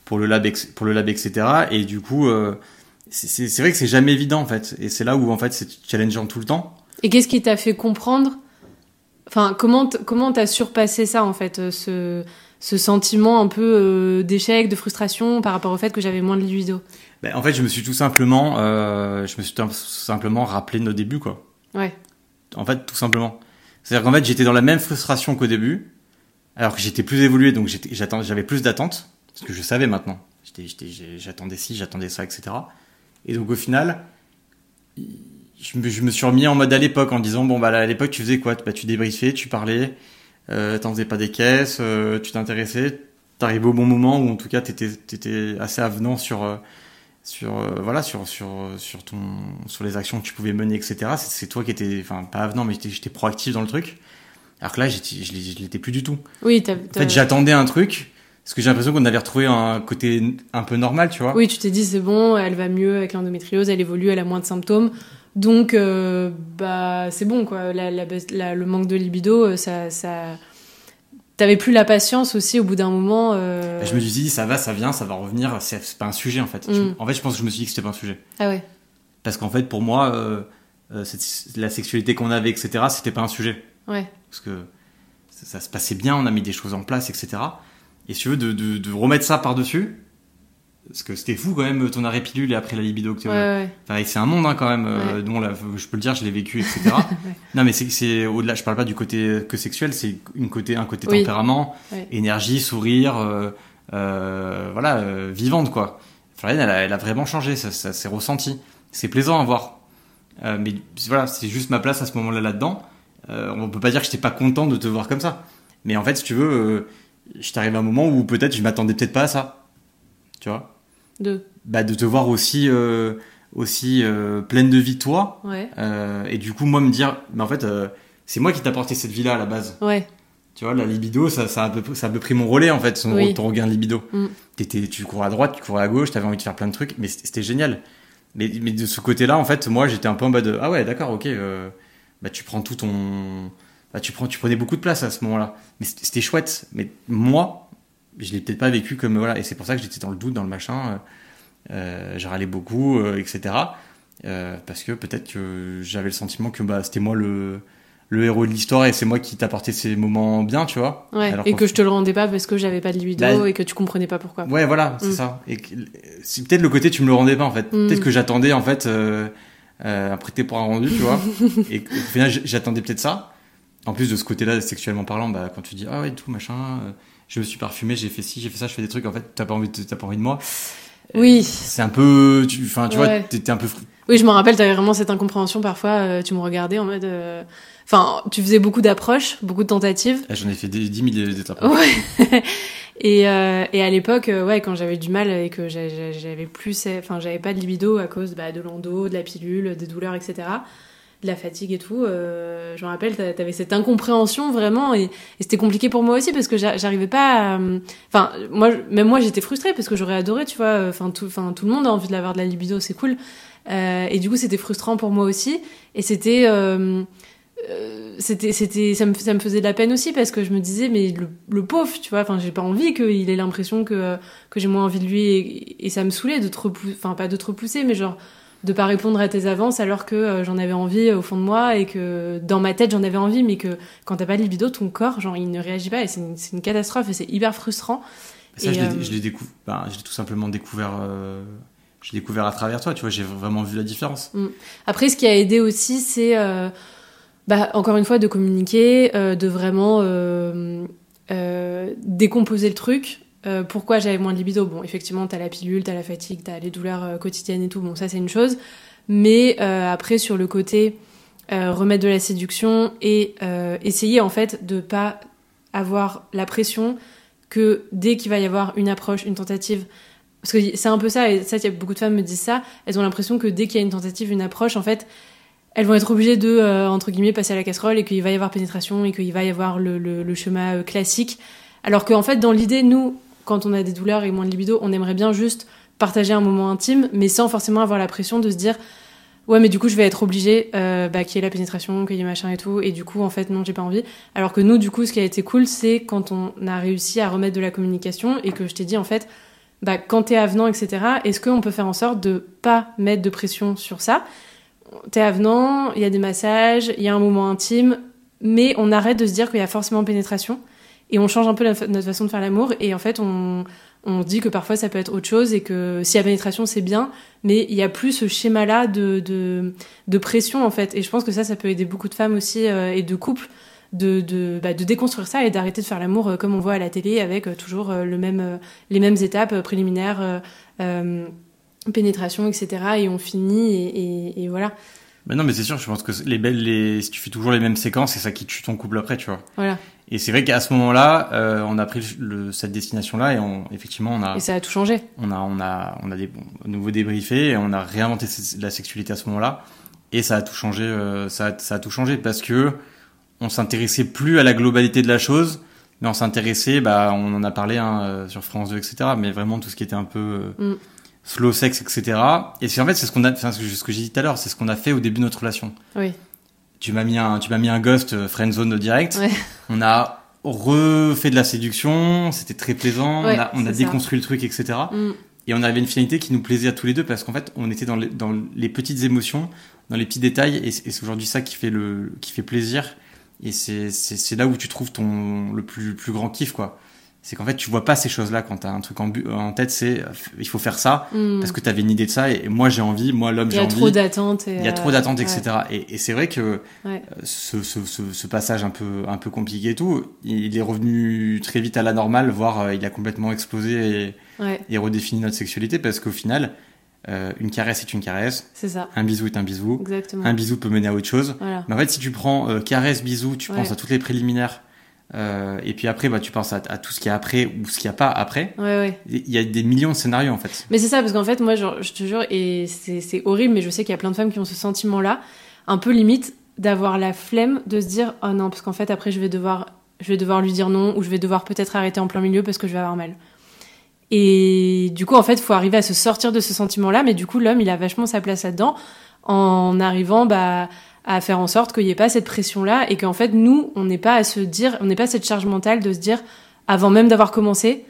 pour le lab, pour le lab, etc. Et du coup, euh, c'est- vrai que c'est jamais évident en fait. Et c'est là où en fait c'est challengeant tout le temps. Et qu'est-ce qui t'a fait comprendre Enfin, comment comment t'as surpassé ça en fait, euh, ce ce sentiment un peu euh, d'échec, de frustration par rapport au fait que j'avais moins de libido. Ben, en fait, je me suis tout simplement, euh, je me suis tout simplement rappelé de nos débuts quoi. Ouais. En fait, tout simplement. C'est-à-dire qu'en fait, j'étais dans la même frustration qu'au début, alors que j'étais plus évolué, donc j'avais plus d'attentes, parce que je savais maintenant. J'attendais ci, j'attendais ça, etc. Et donc au final, je me, je me suis remis en mode à l'époque en disant bon bah à l'époque tu faisais quoi? Bah, Tu débriefais, tu parlais, euh, t'en faisais pas des caisses, euh, tu t'intéressais, t'arrivais au bon moment ou en tout cas t'étais étais assez avenant sur euh, sur euh, voilà sur sur sur ton sur les actions que tu pouvais mener etc. C'est toi qui étais enfin pas avenant mais j'étais proactif dans le truc. Alors que là j'étais je l'étais plus du tout. Oui, t'as, En t'as- fait j'attendais un truc parce que j'ai l'impression qu'on avait retrouvé un côté un peu normal tu vois. Oui, tu t'es dit c'est bon, elle va mieux avec l'endométriose, elle évolue, elle a moins de symptômes. Donc, euh, bah, c'est bon, quoi. La, la baisse- la- le manque de libido, euh, ça. ça... T'avais plus la patience aussi au bout d'un moment. euh, Bah, Je me suis dit ça va ça vient ça va revenir c'est pas un sujet en fait. Je- Mm. en fait je pense que je me suis dit que c'était pas un sujet. Ah ouais. Parce qu'en fait, pour moi, euh, cette- la sexualité qu'on avait, etc., c'était pas un sujet. Ouais. Parce que ça, ça se passait bien, on a mis des choses en place, etc. Et si tu veux, de, de, de remettre ça par-dessus, parce que c'était fou quand même, ton arrêt pilule et après la libido que tu Ouais, ouais. Enfin, c'est un monde hein, quand même, euh, Ouais. dont la- je peux le dire, je l'ai vécu, etc. Non, mais c'est au-delà, je parle pas du côté que sexuel, c'est une côté, un côté Oui. tempérament, énergie, sourire, euh, euh, voilà, euh, vivante quoi. Floriane, elle a, elle a vraiment changé, ça, ça s'est ressenti. C'est plaisant à voir. Euh, mais voilà, c'est juste ma place à ce moment-là là-dedans. Euh, on peut pas dire que j'étais pas content de te voir comme ça. Mais en fait, si tu veux, euh, je t'arrive à un moment où peut-être je m'attendais peut-être pas à ça. Tu vois? Deux. bah, De te voir aussi, euh, aussi euh, pleine de vie, toi. Ouais. Euh, et du coup, moi, me dire, mais en fait, c'est moi qui t'ai apporté cette vie-là à la base. Ouais. Tu vois, la libido, ça, ça, a un peu, ça a peu pris mon relais, en fait, son, Oui. ton regain de libido. Mm. Tu courais à droite, tu courais à gauche, t'avais envie de faire plein de trucs, mais c'était génial. Mais, mais de ce côté-là, en fait, moi, j'étais un peu en mode, ah ouais, d'accord, ok, bah, tu prends tout ton. Bah, tu, prends, tu prenais beaucoup de place à ce moment-là. Mais c'était chouette. Mais moi, je l'ai peut-être pas vécu comme. Voilà, et c'est pour ça que j'étais dans le doute, dans le machin. Euh, euh, je râlais beaucoup, euh, etc. Euh, parce que peut-être que j'avais le sentiment que bah, c'était moi le, le héros de l'histoire et c'est moi qui t'apportais ces moments bien, tu vois. Ouais. Alors et que je te le rendais pas parce que j'avais pas de libido Bah, et que tu comprenais pas pourquoi. Ouais, voilà, c'est Mm. ça. Et c'est peut-être le côté tu me le rendais pas en fait. Mm. Peut-être que j'attendais en fait un prêté pour un rendu, tu vois. et qu'au final j'attendais peut-être ça. En plus de ce côté-là, sexuellement parlant, bah quand tu dis ah ouais tout machin, je me suis parfumé, j'ai fait ci, j'ai fait ça, je fais des trucs. En fait, t'as pas envie, de, t'as pas envie de moi. Euh, Oui. C'est un peu, tu- enfin tu, vois, Ouais. t'étais un peu. Oui, je me rappelle, t'avais vraiment cette incompréhension parfois. euh, tu me regardais en mode. euh, Enfin, tu faisais beaucoup d'approches, beaucoup de tentatives. Ah, J'en ai fait des 10 000 d'étapes. Ouais. et, euh, et à l'époque, euh, ouais, quand j'avais du mal et que j'a- j'a- j'avais plus, enfin, j'avais pas de libido à cause bah, de l'endo, de la pilule, des douleurs, etc., de la fatigue et tout. euh, je me rappelle, t'a- t'avais cette incompréhension vraiment, et, c'était compliqué pour moi aussi parce que j'a- j'arrivais pas. à, euh, Enfin, moi, même moi, j'étais frustrée parce que j'aurais adoré, tu vois. Enfin, tout, le monde a envie de l'avoir de la libido, c'est cool. Euh, et du coup, c'était frustrant pour moi aussi, et c'était. euh, c'était c'était ça me, ça me faisait de la peine aussi parce que je me disais mais le, le pauvre tu vois enfin j'ai pas envie qu'il ait l'impression que que j'ai moins envie de lui et, et ça me saoulait de te repousser enfin pas de te repousser mais genre de pas répondre à tes avances alors que euh, j'en avais envie euh, au fond de moi et que dans ma tête j'en avais envie mais que quand t'as pas de libido ton corps genre il ne réagit pas et c'est une, catastrophe et c'est hyper frustrant Ça, Et, je l'ai euh, je l'ai décou- ben, je l'ai tout simplement découvert. l'ai découvert à travers toi, tu vois. J'ai vraiment vu la différence. Après, ce qui a aidé aussi, c'est, euh, bah, encore une fois, de communiquer, euh, de vraiment euh, décomposer le truc. Euh, pourquoi j'avais moins de libido? Bon, effectivement, t'as la pilule, t'as la fatigue, t'as les douleurs euh, quotidiennes et tout. Bon, ça, c'est une chose. Mais euh, après, sur le côté remettre de la séduction et essayer, en fait, de pas avoir la pression que dès qu'il va y avoir une approche, une tentative, parce que c'est un peu ça, et ça, y a beaucoup de femmes me disent ça, elles ont l'impression que dès qu'il y a une tentative, une approche, en fait, elles vont être obligées de, entre guillemets, passer à la casserole et qu'il va y avoir pénétration et qu'il va y avoir le, le, le euh, classique. Alors qu'en fait, dans l'idée, nous, quand on a des douleurs et moins de libido, on aimerait bien juste partager un moment intime, mais sans forcément avoir la pression de se dire ouais mais du coup je vais être obligée euh, bah, qu'il y ait la pénétration qu'il y ait machin et tout et du coup en fait non j'ai pas envie. Alors que nous du coup ce qui a été cool c'est quand on a réussi à remettre de la communication et que je t'ai dit en fait bah, quand t'es avenant etc est-ce qu'on peut faire en sorte de pas mettre de pression sur ça? T'es avenant il y a des massages il y a un moment intime mais on arrête de se dire qu'il y a forcément pénétration et on change un peu la notre façon de faire l'amour et en fait on on dit que parfois ça peut être autre chose et que si la pénétration c'est bien mais il y a plus ce schéma là de, de, de pression en fait et je pense que ça ça peut aider beaucoup de femmes aussi euh, et de couples de, de, bah, de déconstruire ça et d'arrêter de faire l'amour euh, comme on voit à la télé avec euh, toujours le même, les mêmes étapes préliminaires, pénétration, etc. Et on finit et, et, et voilà. Ben non, mais c'est sûr, je pense que les belles, les, si tu fais toujours les mêmes séquences, c'est ça qui tue ton couple après, tu vois. voilà. Et c'est vrai qu'à ce moment-là, euh, on a pris le, cette destination-là et on, effectivement, on a, Et ça a tout changé. on a, on a, on a des, à nouveau débriefé et on a réinventé la sexualité à ce moment-là. Et ça a tout changé, euh, ça, a, ça a tout changé parce que on s'intéressait plus à la globalité de la chose, mais on s'intéressait, bah, on en a parlé hein, euh, sur France 2, etc. Mais vraiment tout ce qui était un peu euh, Mm. slow sex, etc. Et c'est en fait c'est ce qu'on a, enfin, ce que j'ai dit tout à l'heure, c'est ce qu'on a fait au début de notre relation. Oui. Tu m'as mis un, tu m'as mis un ghost euh, friend zone direct. Ouais. On a refait de la séduction, c'était très plaisant. Ouais, on a, on a ça. déconstruit le truc, etc. Mm. Et on avait une finalité qui nous plaisait à tous les deux parce qu'en fait, on était dans les, dans les petites émotions, dans les petits détails, et c'est aujourd'hui ça qui fait le, qui fait plaisir. Et c'est, c'est, c'est là où tu trouves ton, le plus, plus grand kiff, quoi. C'est qu'en fait, tu vois pas ces choses-là quand t'as un truc en, bu- en tête, c'est, euh, il faut faire ça, Mm. parce que t'avais une idée de ça, et moi j'ai envie, moi l'homme Il y j'ai a envie. trop d'attentes. et, Il y a euh, trop d'attentes, ouais. etc. Et, et c'est vrai que Ouais. euh, ce, ce, ce, ce passage un peu, un peu compliqué et tout, il est revenu très vite à la normale, voire euh, il a complètement explosé et, Ouais, et redéfini notre sexualité parce qu'au final, euh, une caresse est une caresse, c'est ça. un bisou est un bisou, Exactement. un bisou peut mener à autre chose. Voilà. Mais en fait, si tu prends euh, caresse, bisou, tu penses à toutes les préliminaires, euh, et puis après, bah, tu penses à, à tout ce qu'il y a après ou ce qu'il n'y a pas après. Ouais, ouais. Il y a des millions de scénarios en fait. Mais c'est ça, parce qu'en fait, moi, genre, je te jure, et c'est c'est horrible, mais je sais qu'il y a plein de femmes qui ont ce sentiment-là, un peu limite d'avoir la flemme de se dire, oh non, parce qu'en fait, après, je vais devoir, je vais devoir lui dire non, ou je vais devoir peut-être arrêter en plein milieu parce que je vais avoir mal. Et du coup, en fait, il faut arriver à se sortir de ce sentiment-là, mais du coup, l'homme, il a vachement sa place là-dedans, en arrivant, bah, à faire en sorte qu'il n'y ait pas cette pression-là, et qu'en fait, nous, on n'est pas à se dire, on n'est pas cette charge mentale de se dire, avant même d'avoir commencé,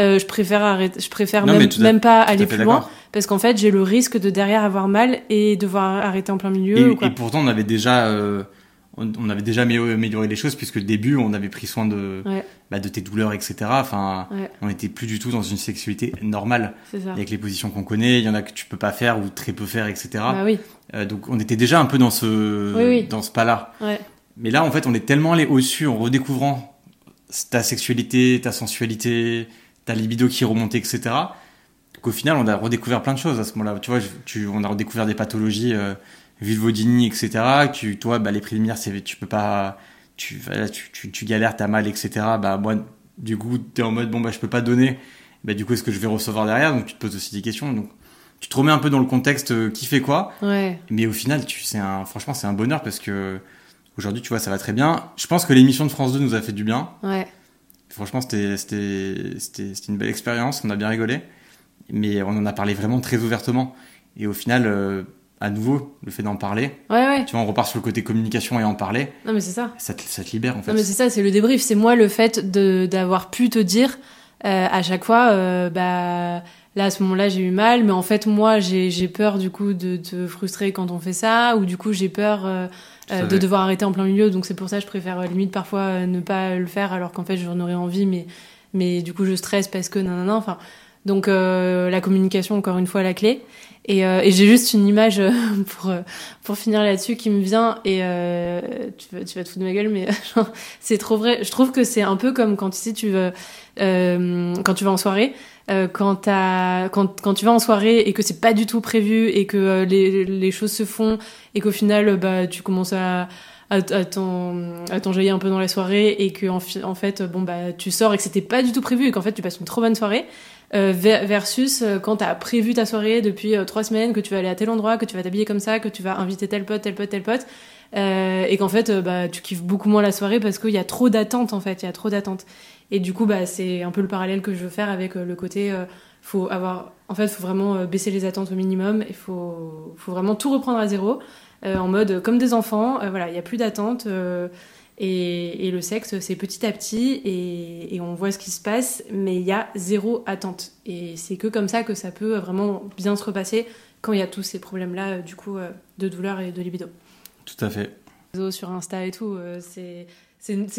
euh, je préfère arrêter, je préfère Non, même, à- pas à aller plus loin parce qu'en fait j'ai le risque de derrière avoir mal et devoir arrêter en plein milieu Et, ou quoi. et pourtant, on avait déjà, euh, on, on avait déjà amé- amélioré les choses puisque au début, on avait pris soin de, Ouais. bah, de tes douleurs, etc. Enfin, Ouais. on était plus du tout dans une sexualité normale avec les positions qu'on connaît. Il y en a que tu peux pas faire ou très peu faire, etc. Bah oui, Euh, donc, on était déjà un peu dans ce, Oui, oui. dans ce pas-là. ouais, Mais là, en fait, on est tellement allé au-dessus en redécouvrant ta sexualité, ta sensualité, ta libido qui est remontée, etc. Qu'au final, on a redécouvert plein de choses à ce moment-là. Tu vois, tu, on a redécouvert des pathologies, euh, vulvodynie, etc. Tu, toi, bah, les préliminaires, c'est, tu peux pas, tu, voilà, tu, tu, tu galères, t'as mal, etc. Bah, moi, du coup, t'es en mode, bon, bah, je peux pas donner. Bah, du coup, est-ce que je vais recevoir derrière? Donc, tu te poses aussi des questions. Donc, tu te remets un peu dans le contexte, euh, qui fait quoi. ouais, Mais au final, tu, c'est un, franchement, c'est un bonheur parce que aujourd'hui, tu vois, ça va très bien. Je pense que l'émission de France 2 nous a fait du bien. ouais, Franchement, c'était, c'était, c'était, c'était une belle expérience. On a bien rigolé. Mais on en a parlé vraiment très ouvertement. Et au final, euh, à nouveau, le fait d'en parler, ouais, ouais. tu vois, on repart sur le côté communication et en parler. Non mais c'est ça. Ça te, ça te libère, en fait. Non mais c'est ça, c'est le débrief. C'est moi le fait de d'avoir pu te dire euh, à chaque fois, euh, bah là à ce moment-là j'ai eu mal, mais en fait moi j'ai peur du coup de te frustrer quand on fait ça, ou du coup j'ai peur euh, de devoir arrêter en plein milieu. Donc c'est pour ça que je préfère limite parfois ne pas le faire alors qu'en fait j'en aurais envie, mais mais du coup je stresse parce que non non non. Enfin donc la communication encore une fois la clé. Et, euh, et j'ai juste une image euh, pour euh, pour finir là-dessus qui me vient et euh, tu vas tu vas te foutre de ma gueule mais c'est trop vrai. Je trouve que c'est un peu comme quand sais tu veux euh, quand tu vas en soirée. Euh, quand, quand, quand tu vas en soirée et que c'est pas du tout prévu et que les, les choses se font et qu'au final bah, tu commences à, à, à t'en- à t'enjailler un peu dans la soirée et que en, fait bon bah tu sors et que c'était pas du tout prévu et qu'en fait tu passes une trop bonne soirée versus euh, quand t'as prévu ta soirée depuis euh, trois semaines que tu vas aller à tel endroit que tu vas t'habiller comme ça que tu vas inviter tel pote tel pote tel pote euh, et qu'en fait euh, bah tu kiffes beaucoup moins la soirée parce qu'il y a trop d'attentes en fait il y a trop d'attentes. Et du coup bah c'est un peu le parallèle que je veux faire avec euh, le côté euh, faut avoir en fait faut vraiment euh, baisser les attentes au minimum il faut faut vraiment tout reprendre à zéro euh, en mode euh, comme des enfants euh, voilà il y a plus d'attentes euh, et, et le sexe c'est petit à petit et, et on voit ce qui se passe mais il y a zéro attente et c'est que comme ça que ça peut vraiment bien se repasser quand il y a tous ces problèmes là du coup euh, de douleur et de libido Tout à fait. réseaux, sur Insta et tout, euh, c'est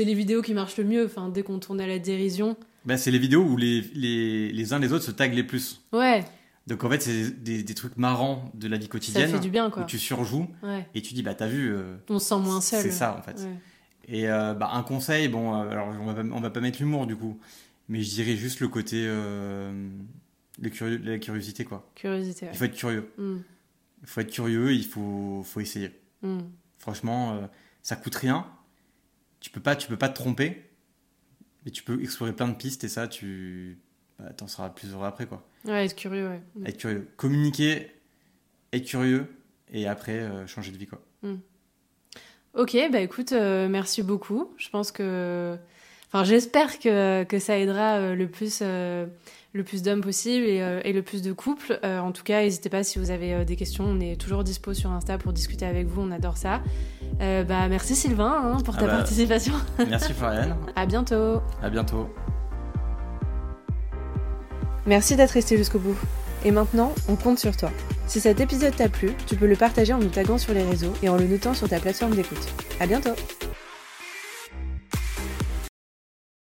les vidéos qui marchent le mieux. Enfin, dès qu'on tourne à la dérision. Bah, c'est les vidéos où les, les, les uns les autres se taguent les plus. Ouais, Donc, en fait, c'est des, des trucs marrants de la vie ça quotidienne. fait du bien, quoi. Où tu surjoues Ouais, et tu dis, bah, t'as vu, euh, on se sent moins seul. c'est ça, en fait. Ouais. Et euh, bah, un conseil, bon, euh, alors on va, pas, on va pas mettre l'humour du coup, mais je dirais juste le côté. Euh, le curieux, la curiosité, quoi. Curiosité, ouais. Il faut être curieux. Mm. Il faut être curieux, il faut, faut essayer. Mm. Franchement, ça coûte rien. Tu peux pas, tu peux pas te tromper, mais tu peux explorer plein de pistes et ça, tu bah, t'en seras plus heureux après, quoi. Ouais, être curieux, ouais. Mm. Être curieux. Communiquer, être curieux, et après, euh, changer de vie, quoi. Ok, bah écoute, euh, merci beaucoup. Je pense que. Enfin, j'espère que, que ça aidera euh, le plus, euh, le plus d'hommes possible et, euh, et le plus de couples. Euh, en tout cas, n'hésitez pas si vous avez euh, des questions. On est toujours dispo sur Insta pour discuter avec vous. On adore ça. Euh, bah, merci Sylvain hein, pour Ah ta bah. participation. Merci Floriane, À bientôt. à bientôt. Merci d'être resté jusqu'au bout. Et maintenant, on compte sur toi. Si cet épisode t'a plu, tu peux le partager en nous taguant sur les réseaux et en le notant sur ta plateforme d'écoute. À bientôt